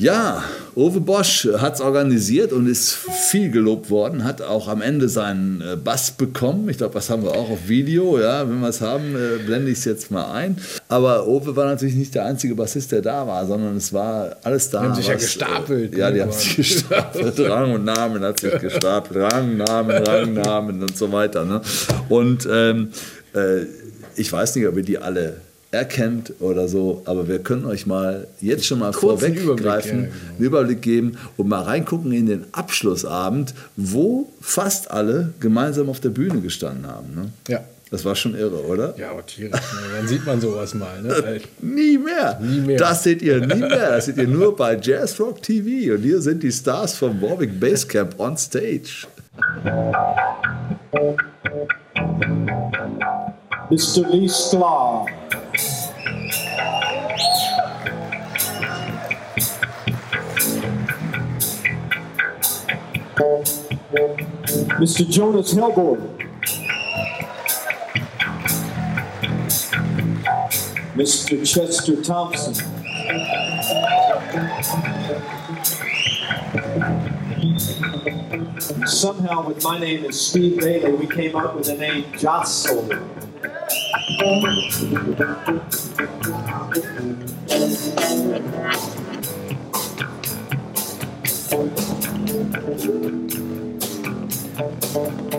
Ja, Uwe Bosch hat es organisiert und ist viel gelobt worden, hat auch am Ende seinen äh, Bass bekommen. Ich glaube, das haben wir auch auf Video. Ja, wenn wir es haben, äh, blende ich es jetzt mal ein. Aber Uwe war natürlich nicht der einzige Bassist, der da war, sondern es war alles da. Die haben sich ja gestapelt. Äh, ja, die haben sich gestapelt. Rang und Namen hat sich gestapelt. Rang, Namen, Rang, Namen und so weiter. Ne? Und ähm, äh, ich weiß nicht, ob ihr die alle erkennt oder so, aber wir können euch mal jetzt schon mal vorweggreifen, Überblick, ja, genau. einen Überblick geben und mal reingucken in den Abschlussabend, wo fast alle gemeinsam auf der Bühne gestanden haben. Ne? Ja. Das war schon irre, oder? Ja, aber tierisch. Ne? Dann sieht man sowas mal. Ne? Nie mehr. Nie mehr. Das seht ihr nie mehr. Das seht ihr nur bei Jazz Rock TV. Und hier sind die Stars vom Warwick Basecamp on stage. Mr. Lee Sklar. Mr. Jonas Helborn. Mr. Chester Thompson. Somehow, with my name is Steve Bailey, we came up with the name Jostle. thank you.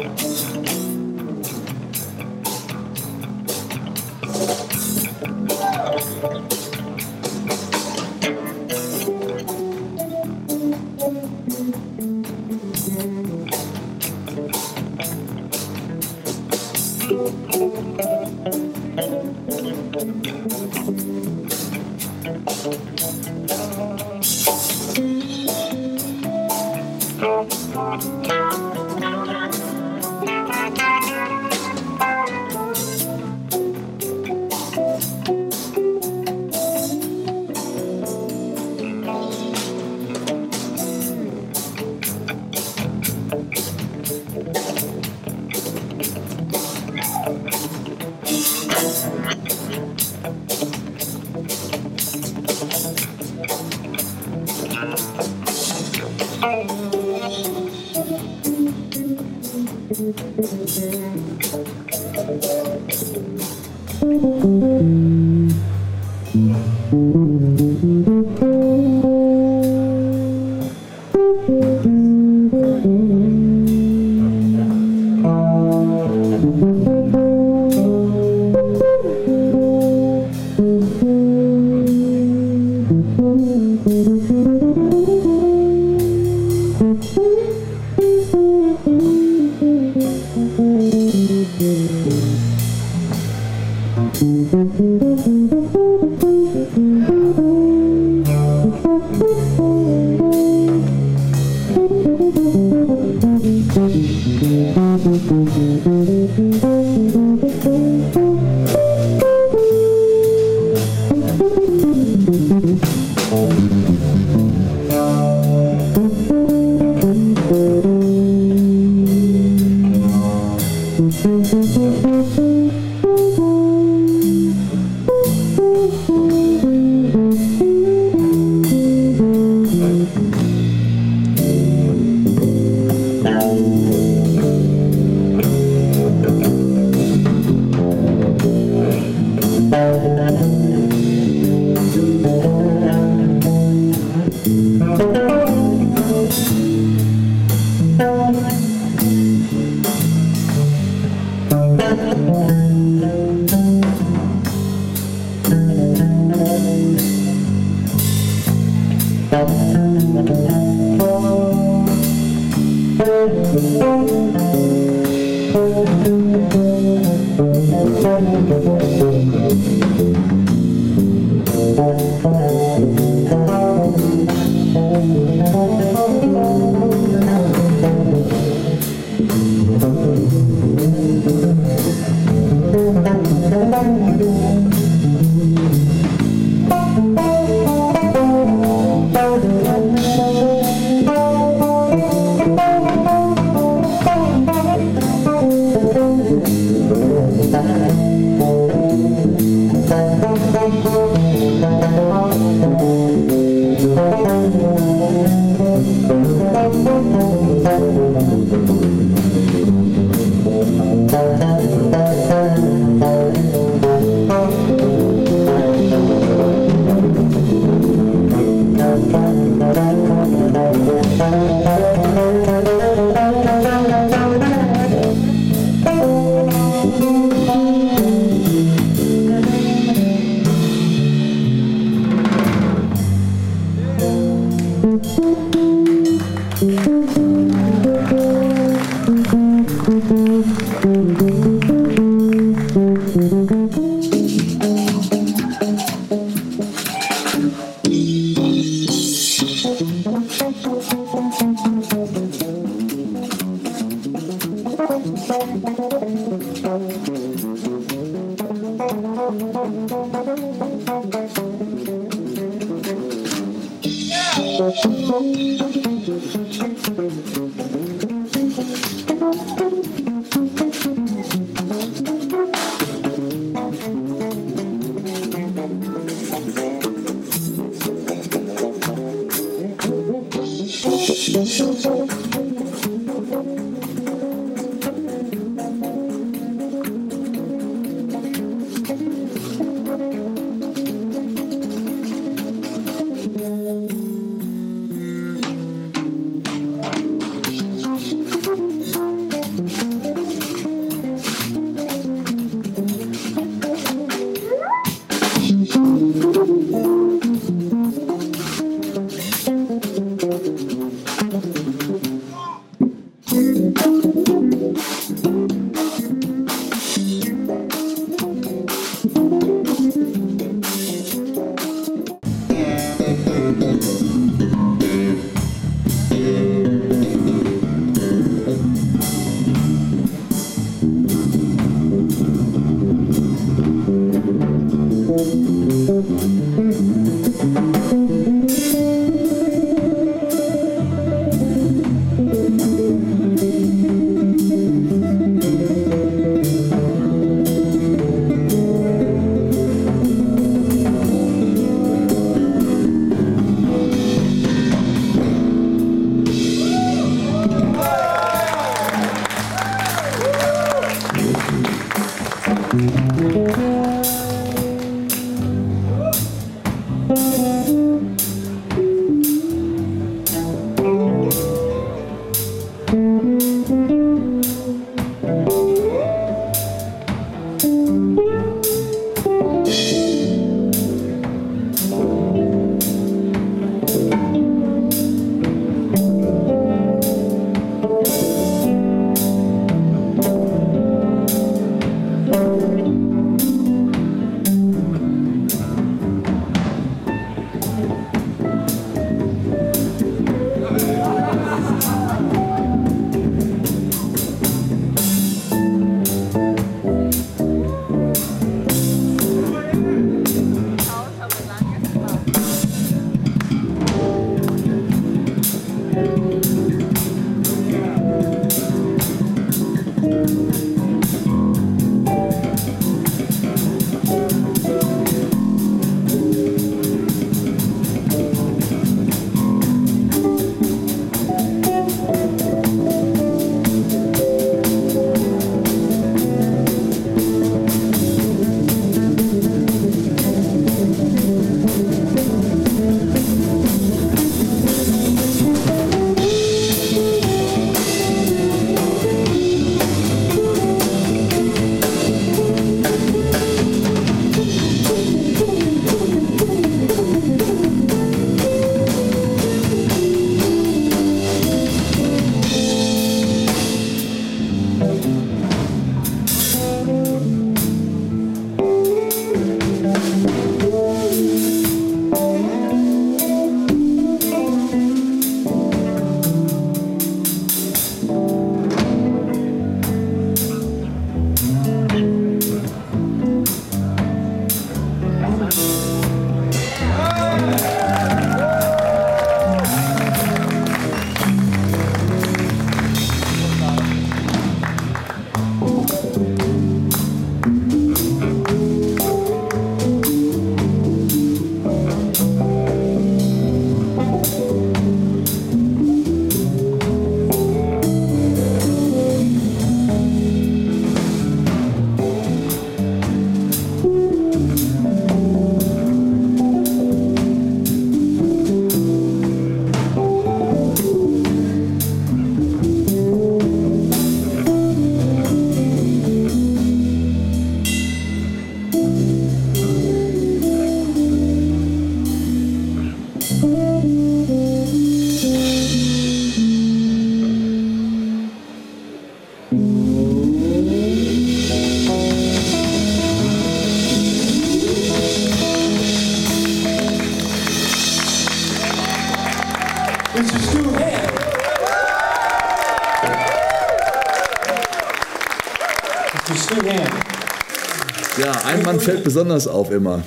Besonders auf immer.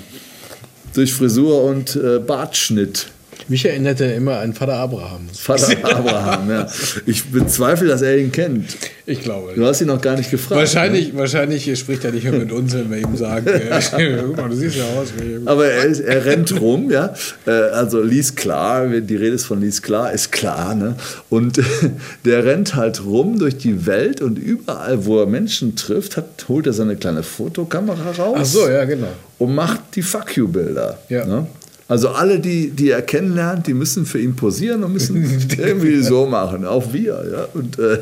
Durch Frisur und äh, Bartschnitt. Mich erinnert er immer an Vater Abraham. Vater Abraham, ja. Ich bezweifle, dass er ihn kennt. Ich glaube. Du hast ihn noch gar nicht gefragt. Wahrscheinlich, wahrscheinlich spricht er nicht mehr mit uns, wenn wir ihm sagen, äh, guck mal, du siehst ja aus wie. Ne? Aber er, ist, er rennt rum, ja. Äh, Also Lies klar, die Rede ist von Lies klar, ist klar, ne? Und der rennt halt rum durch die Welt und überall, wo er Menschen trifft, hat, holt er seine kleine Fotokamera raus. Ach so, ja, genau. Und macht die Fuck you-Bilder. Ja. Ne? Also alle, die, die er kennenlernt, die müssen für ihn posieren und müssen irgendwie so machen, auch wir. Ja? Und, äh,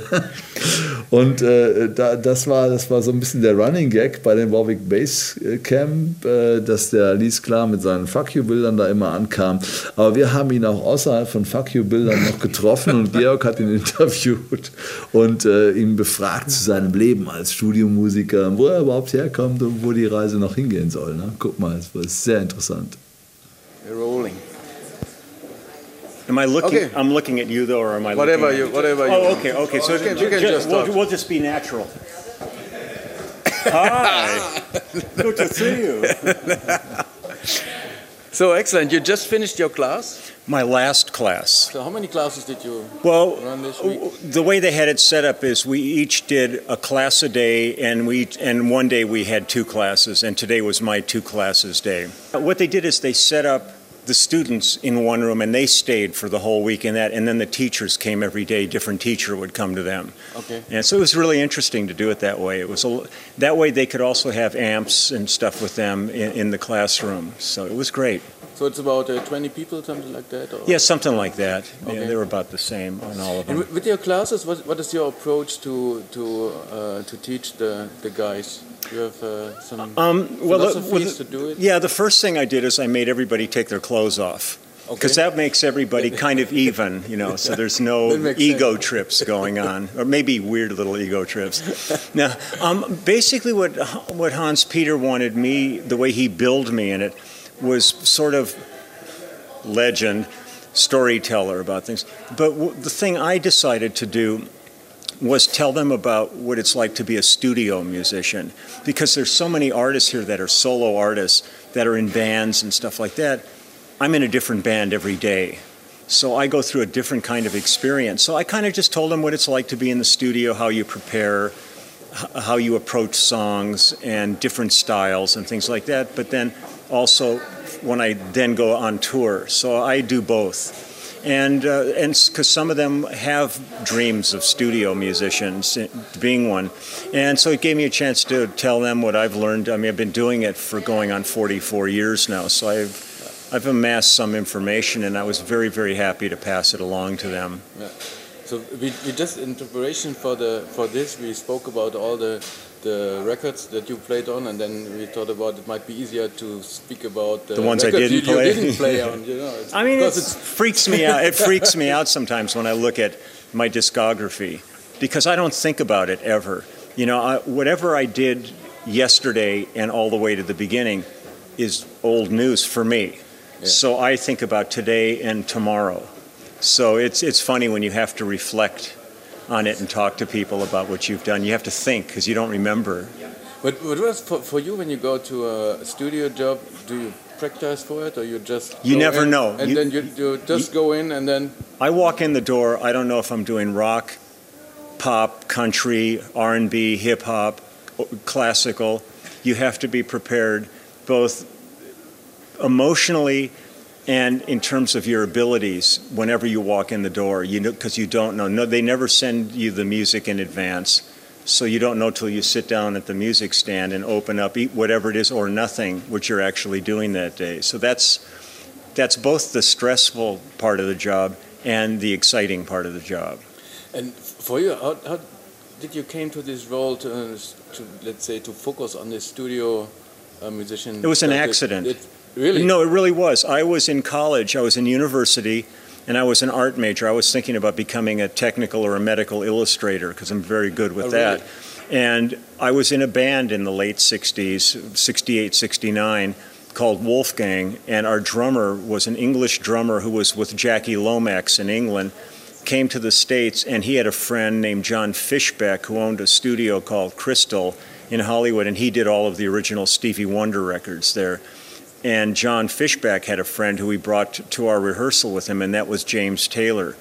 und äh, da, das, war, das war so ein bisschen der Running Gag bei dem Warwick Base Camp, äh, dass der Lies klar mit seinen Fuck You-Bildern da immer ankam. Aber wir haben ihn auch außerhalb von Fuck You-Bildern noch getroffen und Georg hat ihn interviewt und äh, ihn befragt zu seinem Leben als Studiomusiker, wo er überhaupt herkommt und wo die Reise noch hingehen soll. Ne? Guck mal, es war sehr interessant. We're rolling. Am I looking? Okay. I'm looking at you though, or am I? Whatever looking you- at whatever you Oh, okay, okay. So You can- you can ju- just we'll, we'll just be natural. Hi. Good to see you. So excellent. You just finished your class. My last class. So how many classes did you Well, run this week? the way they had it set up is we each did a class a day, and we and one day we had two classes, and today was my two classes day. What they did is they set up the students in one room, and they stayed for the whole week in that, and then the teachers came every day. Different teacher would come to them. Okay. And so it was really interesting to do it that way. It was a, that way they could also have amps and stuff with them in, in the classroom. So it was great. So it's about uh, 20 people, something like that? Or? Yeah, something like that. Yeah, they were about the same on all of them. And with- with your classes, what, what is your approach to to uh, to teach the, the guys? You have uh, some Um, well, the- well, to do it? Yeah, the first thing I did is I made everybody take their clothes off. Because Okay. that makes everybody kind of even, you know, so there's no ego sense. trips going on, or maybe weird little ego trips. Now, um, basically, what what Hans Peter wanted me, the way he billed me in it, was sort of legend, storyteller about things. But w- the thing I decided to do was tell them about what it's like to be a studio musician because there's so many artists here that are solo artists that are in bands and stuff like that. I'm in a different band every day. So I go through a different kind of experience. So I kind of just told them what it's like to be in the studio, how you prepare, how you approach songs and different styles and things like that. But then also when I then go on tour. So I do both and uh, and because some of them have dreams of studio musicians eh, being one. And so it gave me a chance to tell them what i've learned. I mean i've been doing it for going on 44 years now so i've i've amassed some information and i was very very happy to pass it along to them. Yeah. So we, we just in preparation for the for this we spoke about all the the records that you played on, and then we thought about it might be easier to speak about the, The ones I didn't you, play. You didn't play on, you know. it's- I mean, it freaks me out. It freaks me out sometimes when I look at my discography because I don't think about it ever. You know, I, whatever I did yesterday and all the way to the beginning is old news for me. So I think about today and tomorrow. So it's it's funny when you have to reflect on it and talk to people about what you've done. You have to think because you don't remember. But what was for, for you when you go to a studio job? Do you practice for it, or you just You never in know. and You- then you, you just go in and then I walk in the door. I don't know if I'm doing rock, pop, country, R&B, hip hop, classical. You have to be prepared both emotionally and in terms of your abilities whenever you walk in the door. You know because you don't know. No, they never send you the music in advance. So you don't know till you sit down at the music stand and open up, eat whatever it is or nothing, which you're actually doing that day. So that's that's both the stressful part of the job and the exciting part of the job. And for you, how, how did you came to this role to, to let's say to focus on this studio uh, musician? It was an accident. it- really? No, it really was. I was in college, I was in university, and I was an art major. I was thinking about becoming a technical or a medical illustrator because I'm very good with Oh, that. really? And I was in a band in the late 60s, 68, 69, called Wolfgang, and our drummer was an English drummer who was with Jackie Lomax in England. Came to the States, and he had a friend named John Fishbeck who owned a studio called Crystal in Hollywood, and he did all of the original Stevie Wonder records there. And John Fishback had a friend who he brought to- our rehearsal with him, and that was James Taylor.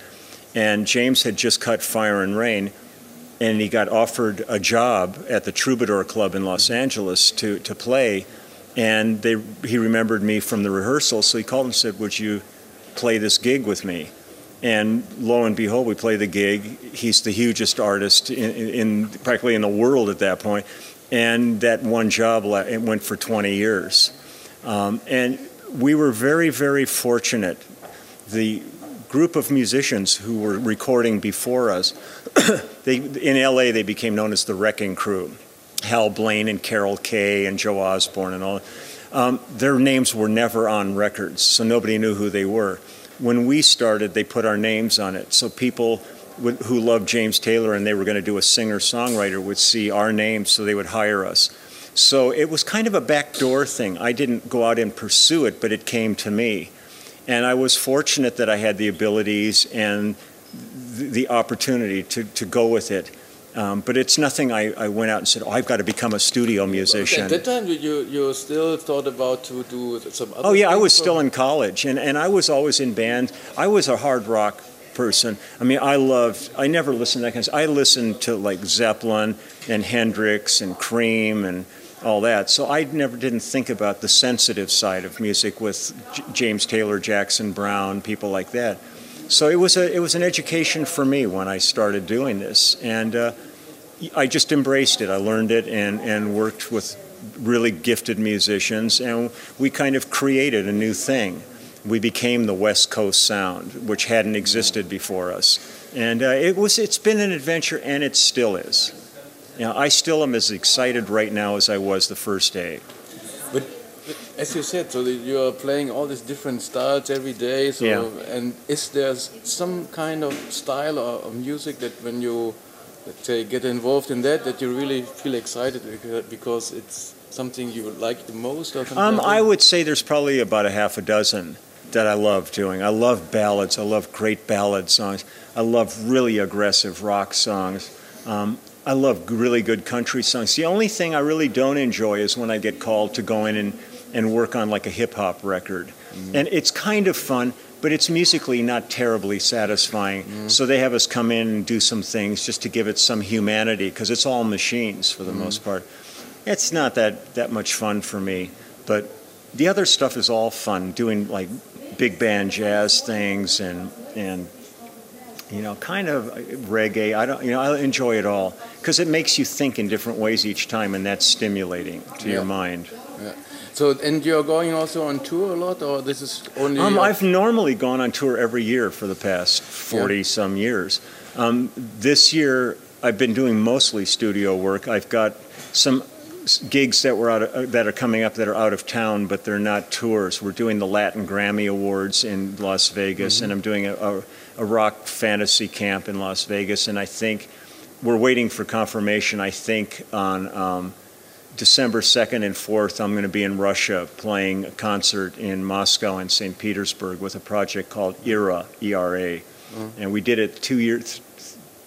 And James had just cut Fire and Rain, and he got offered a job at the Troubadour Club in Los Angeles to, to play. And they, he remembered me from the rehearsal, so he called and said, Would you play this gig with me? And lo and behold, we play the gig. He's the hugest artist in, in practically in the world at that point. And that one job went for 20 years. Um, and we were very, very fortunate. The group of musicians who were recording before us, they, in LA, they became known as the Wrecking Crew. Hal Blaine and Carol Kay and Joe Osborne and all. Um, their names were never on records, so nobody knew who they were. When we started, they put our names on it, so people who loved James Taylor and they were going to do a singer songwriter would see our names, so they would hire us. So it was kind of a backdoor thing. I didn't go out and pursue it, but it came to me. And I was fortunate that I had the abilities and the opportunity to, to go with it. Um, but it's nothing I, I went out and said, oh, I've got to become a studio musician. At that time, you, you, you still thought about to do some other Oh yeah, I was or- still in college, and, and I was always in bands. I was a hard rock person. I mean, I loved. I never listened to that kind of. I listened to like Zeppelin and Hendrix and Cream and all that. So I never didn't think about the sensitive side of music with J- James Taylor, Jackson Brown, people like that. So it was a it was an education for me when I started doing this, and uh, I just embraced it. I learned it and and worked with really gifted musicians, and we kind of created a new thing. We became the West Coast sound, which hadn't existed before us, and uh, it was it's been an adventure, and it still is. You know, I still am as excited right now as I was the first day. But as you said, so you are playing all these different styles every day. So, Yeah. and is there some kind of style or, music that when you, let's say, get involved in that, that you really feel excited because it's something you like the most, or? Um, like I would say there's probably about a half a dozen that I love doing. I love ballads. I love great ballad songs. I love really aggressive rock songs. Um, I love really good country songs. The only thing I really don't enjoy is when I get called to go in and, and work on like a hip hop record. Mm. And it's kind of fun, but it's musically not terribly satisfying. Mm. So they have us come in and do some things just to give it some humanity because it's all machines for the mm. most part. It's not that, that much fun for me, but the other stuff is all fun, doing like big band jazz things and, and you know, kind of reggae. I don't, you know, I enjoy it all because it makes you think in different ways each time, and that's stimulating to Yeah. your mind. Yeah. So, and you're going also on tour a lot, or this is only? Um, I've normally gone on tour every year for the past 40 some years. Um, this year, I've been doing mostly studio work. I've got some gigs that were out of, uh, that are coming up that are out of town, but they're not tours. We're doing the Latin Grammy Awards in Las Vegas, and I'm doing a, a, a rock fantasy camp in Las Vegas, and I think we're waiting for confirmation. I think on um, December 2nd and 4th, I'm going to be in Russia playing a concert in Moscow and St. Petersburg with a project called ERA, E-R-A. And we did it two years,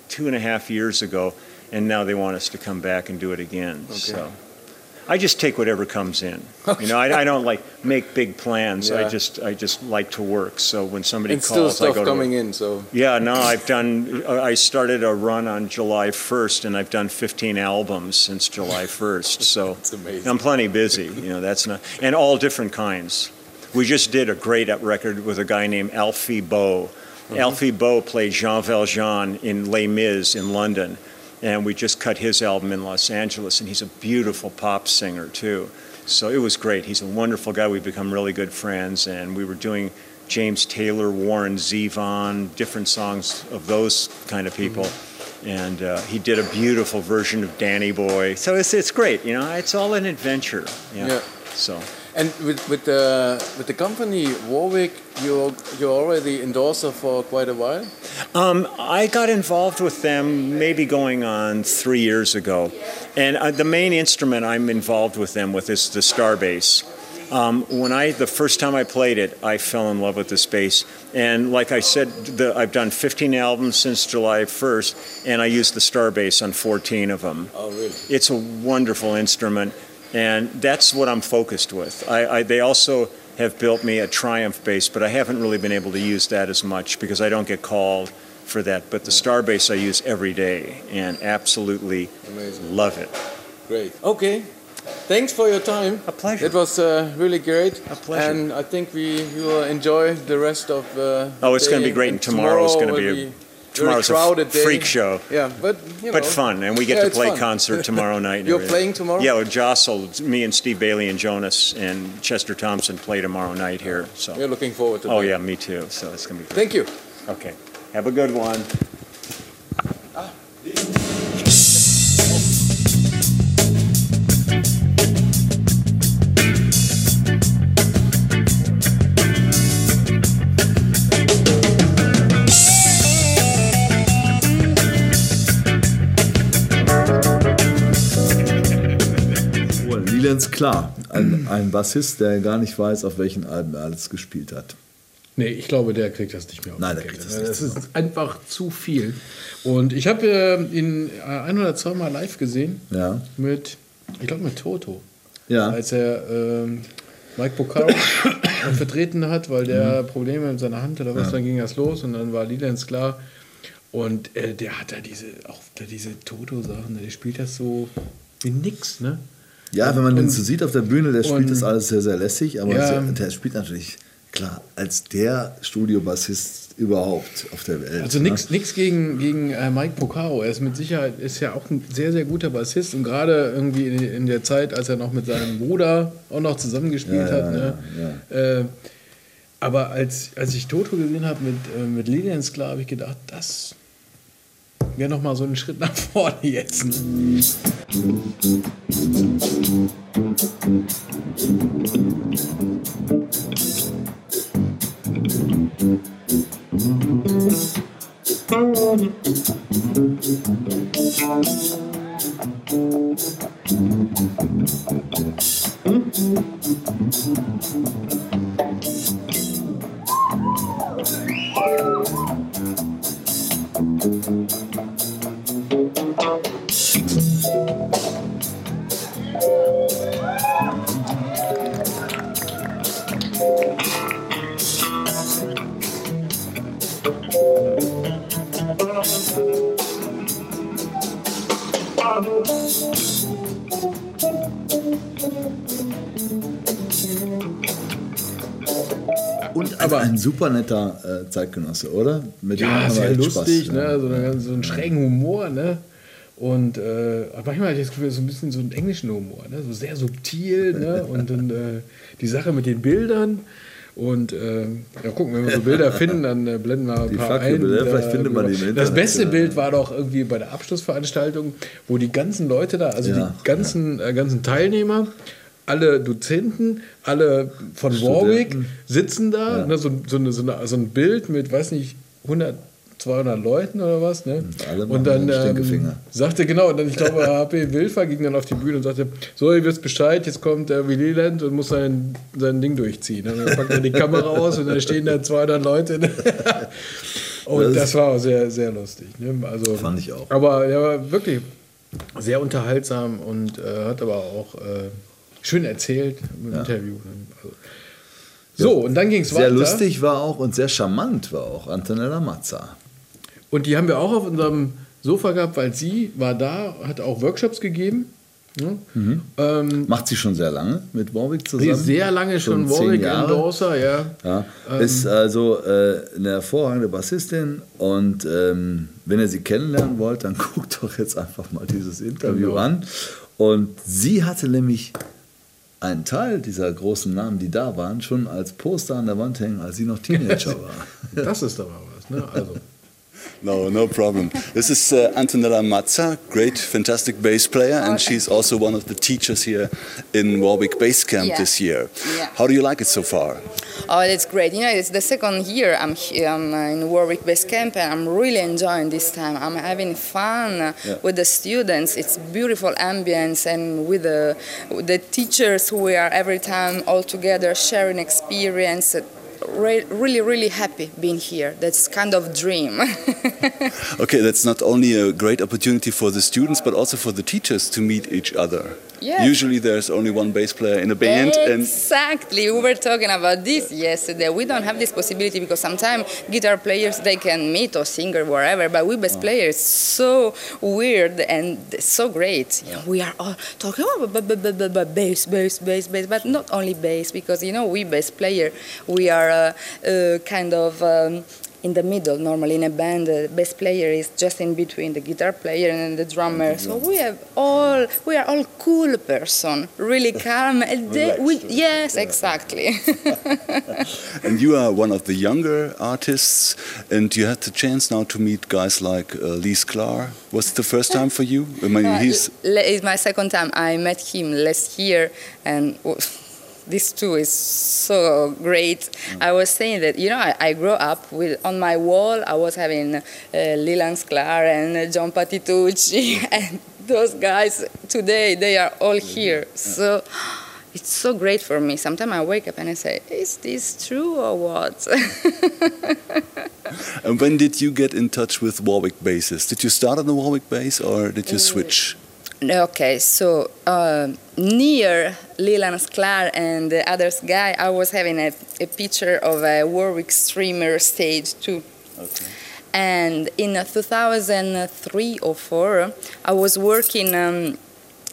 two and a half years ago, and now they want us to come back and do it again. So I just take whatever comes in. You know, I, I don't like make big plans. I just I just like to work. So when somebody and still calls, I stuff go to coming work. in. So Yeah, no, I've done. I started a run on July 1st, and I've done 15 albums since July 1st. So amazing. I'm plenty busy. You know, that's not, and all different kinds. We just did a great record with a guy named Alfie Bow. Mm-hmm. Alfie Bow played Jean Valjean in Les Mis in London, and we just cut his album in Los Angeles, and he's a beautiful pop singer too. So it was great. He's a wonderful guy. We've become really good friends, and we were doing James Taylor, Warren Zevon, different songs of those kind of people. And uh, he did a beautiful version of Danny Boy. So it's, it's great, you know, it's all an adventure. Yeah. Yeah. So. And with, with the with the company Warwick, you're you're already endorser for quite a while. Um, I got involved with them maybe going on three years ago, and uh, the main instrument I'm involved with them with is the Starbase. Um, when I the first time I played it, I fell in love with this bass, and like I said, the, I've done 15 albums since July 1st, and I used the Starbase on 14 of them. Oh, really? It's a wonderful instrument, and that's what I'm focused with. I, I, they also have built me a Triumph base, but I haven't really been able to use that as much because I don't get called for that. But the Star bass I use every day, and absolutely Amazing. love it. Great. Okay. Thanks for your time. A pleasure. It was uh, really great. A pleasure. And I think we, will enjoy the rest of uh, Oh, it's going to be great, and tomorrow is going to be a tomorrow's a day. freak show. Yeah, but you But fun, and we get Yeah, to play fun. concert tomorrow night. You're everything. playing tomorrow? Yeah, Jostle, me and Steve Bailey and Jonas and Chester Thompson play tomorrow night here. So. We're looking forward to Oh that. yeah, me too. So it's going to be great. Thank you. Okay. Have a good one. Oh, Lilands klar. Ein, ein Bassist, der gar nicht weiß, auf welchen Alben er alles gespielt hat. Nee, ich glaube, der kriegt das nicht mehr auf Nein, der kriegt das nicht Das ist einfach zu viel. Und ich habe äh, ihn äh, ein oder zwei Mal live gesehen Ja. mit, ich glaube, mit Toto. Ja. Als er ähm, Mike Boccaro vertreten hat, weil der Probleme mit seiner Hand oder was, Ja. dann ging das los und dann war Liedens klar. Und äh, der hat da diese, auch da diese Toto-Sachen, der spielt das so wie nix, ne? Ja, wenn man den so sieht auf der Bühne, der spielt das alles sehr, sehr lässig, aber Ja. der spielt natürlich, klar, als der Studiobassist überhaupt auf der Welt. Also ne? nichts nix gegen, gegen äh, Mike Pocaro. Er ist mit Sicherheit ist ja auch ein sehr, sehr guter Bassist und gerade irgendwie in, in der Zeit, als er noch mit seinem Bruder auch noch zusammengespielt Ja, ja, hat. Ne? Äh, aber als, als ich Toto gesehen habe mit, äh, mit Lilian Sklar, habe ich gedacht, das wäre noch mal so ein Schritt nach vorne jetzt. Ne? Und ein super netter äh, Zeitgenosse, oder? Mit Ja, sehr lustig, Spaß, ne? ja. so, eine, so einen schrägen Humor. Ne? Und äh, manchmal hatte ich das Gefühl, so ein bisschen so einen englischen Humor, ne? so sehr subtil. Ne? Und dann äh, die Sache mit den Bildern. Und äh, ja, gucken, wenn wir so Bilder finden, dann äh, blenden wir ein Die paar Fackel- ein. Bilder, Da- vielleicht findet man die im Das beste ja. Bild war doch irgendwie bei der Abschlussveranstaltung, wo die ganzen Leute da, also Ja. die ganzen, äh, ganzen Teilnehmer, alle Dozenten, alle von Warwick Studenten. sitzen da, Ja. ne, so, so, eine, so, eine, so ein Bild mit, weiß nicht, 100, 200 Leuten oder was. Ne? alle machen Und dann ähm, sagte, genau, und dann, ich glaube, HP Wilfer ging dann auf die Bühne und sagte, so, ihr wisst Bescheid, jetzt kommt der Willy Land und muss sein, sein Ding durchziehen. Und dann packt er die Kamera aus und dann stehen da 200 Leute. Und Das- das war auch sehr, sehr lustig. Ne? Also, Fand ich auch. Aber er war wirklich sehr unterhaltsam und äh, hat aber auch äh, schön erzählt im Interview. ne? Also, so, und dann ging es Sehr weiter. lustig war auch und sehr charmant war auch Antonella Mazza. Und die haben wir auch auf unserem Sofa gehabt, weil sie war da, hat auch Workshops gegeben. Ne? Ähm, Macht sie schon sehr lange mit Warwick zusammen? sehr lange schon, zehn Warwick. Endorser, ja. Ja, Ähm, ist also äh, eine hervorragende Bassistin und ähm, wenn ihr sie kennenlernen wollt, dann guckt doch jetzt einfach mal dieses Interview Genau. an. Und sie hatte nämlich einen Teil dieser großen Namen, die da waren, schon als Poster an der Wand hängen, als sie noch Teenager war. Das ist aber was. Ne? Also. No, no problem. This is uh, Antonella Mazza, great, fantastic bass player, and she's also one of the teachers here in Warwick Bass Camp Yeah. this year. Yeah. How do you like it so far? Oh, it's great. You know, it's the second year I'm here I'm, uh, in Warwick Base Camp and I'm really enjoying this time. I'm having fun Yeah. with the students. It's beautiful ambience and with the, with the teachers who we are every time all together sharing experience. Re- really, really happy being here. That's kind of dream. Okay, that's not only a great opportunity for the students, but also for the teachers to meet each other. Yes. Usually there's only one bass player in a band, and Exactly. We were talking about this yesterday. We don't have this possibility because sometimes guitar players they can meet or sing or wherever, but we bass players so weird and so great. We are all talking about bass, bass, bass, bass, but not only bass because you know we bass player we are uh, uh, kind of. Um, in the middle, normally in a band, the bass player is just in between the guitar player and the drummer. So we have all, we are all cool person, really calm. we, yes, exactly. and you are one of the younger artists, and you had the chance now to meet guys like uh, Lee Sklar. Was it the first time for you? I mean, he's it's my second time. I met him last year, and this too is so great. I was saying that you know I, I grew up with on my wall. I was having uh, Lilan Sklar and uh, John Patitucci, and those guys today they are all here. So it's so great for me. Sometimes I wake up and I say, is this true or what? And when did you get in touch with Warwick basses? Did you start on the Warwick bass or did you switch? Okay, so uh, near Leland Sklar and the others guy, I was having a, a picture of a Warwick streamer stage too. Okay. And in uh, 2003 or 4, I was working um,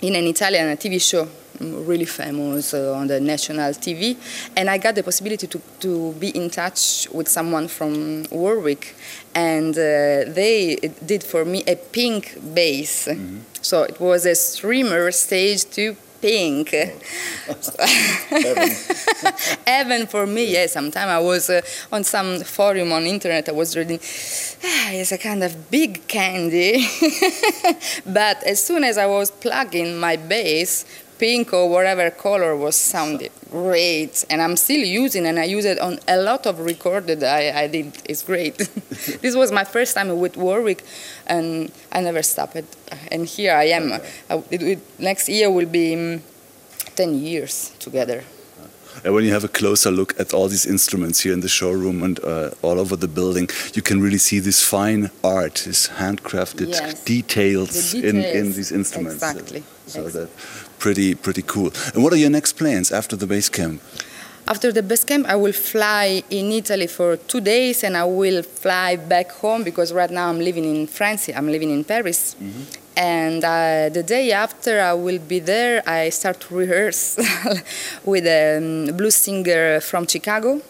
in an Italian TV show, mm, really famous uh, on the national TV, and I got the possibility to, to be in touch with someone from Warwick, and uh, they did for me a pink bass. So it was a streamer stage to pink. Heaven for me, yes. Sometimes I was uh, on some forum on internet, I was reading, ah, it's a kind of big candy. but as soon as I was plugging my bass, pink or whatever color was sounded great. And I'm still using and I use it on a lot of recorded I, I did. It's great. this was my first time with Warwick and I never stopped it. And here I am. I, it, it, next year will be mm, 10 years together. And when you have a closer look at all these instruments here in the showroom and uh, all over the building, you can really see this fine art, this handcrafted Yes. details, The In, in these instruments. exactly, So that pretty pretty cool. And what are your next plans after the base camp? After the base camp, I will fly in Italy for two days and I will fly back home because right now I'm living in France, I'm living in Paris. And uh, the day after I will be there, I start to rehearse with a um, blues singer from Chicago.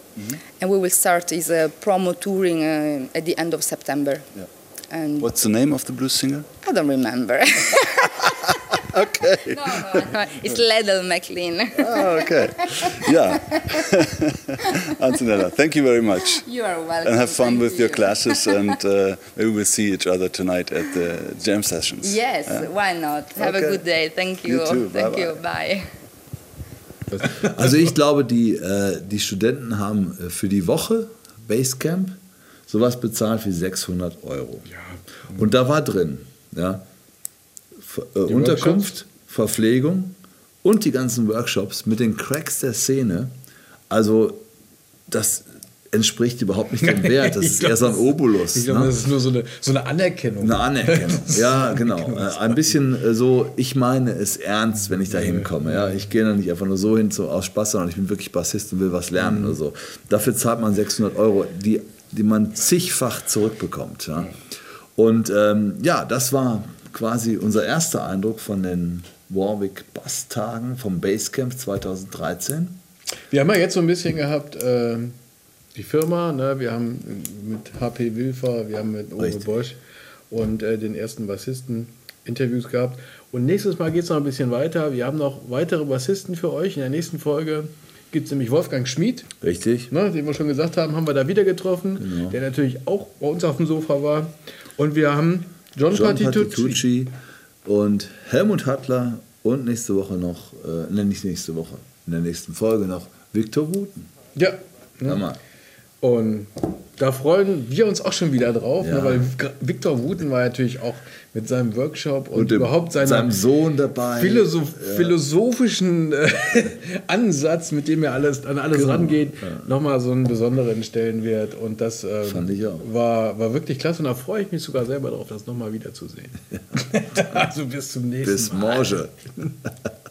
And we will start his uh, promo touring uh, at the end of September. Yeah. And What's the name of the blues singer? I don't remember. okay. no, no, no, it's Ledel McLean. Oh, okay. Yeah. Antonella, thank you very much. You are welcome. And have fun Thank with your you. classes, and uh, maybe we'll see each other tonight at the jam sessions. Yes, Yeah? why not? Have Okay. a good day. Thank You you. too. Thank Bye-bye. you. Bye. Also ich glaube, die, äh, die Studenten haben äh, für die Woche Basecamp sowas bezahlt wie 600 Euro. Und da war drin ja, äh, Unterkunft, Verpflegung und die ganzen Workshops mit den Cracks der Szene. Also das entspricht überhaupt nicht dem Wert. Das ist glaub, eher so ein Obolus. Ich glaube, ne? das ist nur so eine, so eine Anerkennung. Eine Anerkennung, ja, genau. Äh, Ein bisschen äh, so, ich meine es ernst, wenn ich da hinkomme. Ja? Ich gehe da nicht einfach nur so hin so aus Spaß, sondern ich bin wirklich Bassist und will was lernen oder so. Dafür zahlt man 600 Euro, die, die man zigfach zurückbekommt. Ja? Und ähm, ja, das war quasi unser erster Eindruck von den Warwick Bass-Tagen vom Basecamp 2013. Wir haben ja jetzt so ein bisschen gehabt, äh, die Firma, ne? wir haben mit HP Wilfer, wir haben mit Uwe Richtig. Bosch und äh, den ersten Bassisten Interviews gehabt. Und nächstes Mal geht es noch ein bisschen weiter. Wir haben noch weitere Bassisten für euch. In der nächsten Folge gibt es nämlich Wolfgang Schmid, Richtig. ne, den wir schon gesagt haben, haben wir da wieder getroffen, Genau. der natürlich auch bei uns auf dem Sofa war. Und wir haben John, John Patitucci. Und Helmut Hattler und nächste Woche noch, äh, ne, nicht nächste Woche, in der nächsten Folge noch Viktor Wuten. Ja. Mal. Und da freuen wir uns auch schon wieder drauf, Ja. ne, weil Viktor Wuten war natürlich auch mit seinem Workshop und, Und überhaupt seiner seinem Sohn dabei. Philosoph Ja. philosophischen äh, Ansatz, mit dem er alles, an alles Genau. rangeht, nochmal so einen besonderen Stellenwert. Und das ähm, Fand ich auch. War, war wirklich klasse und da freue ich mich sogar selber drauf, das nochmal wiederzusehen. also bis zum nächsten Bis Mal. morgen.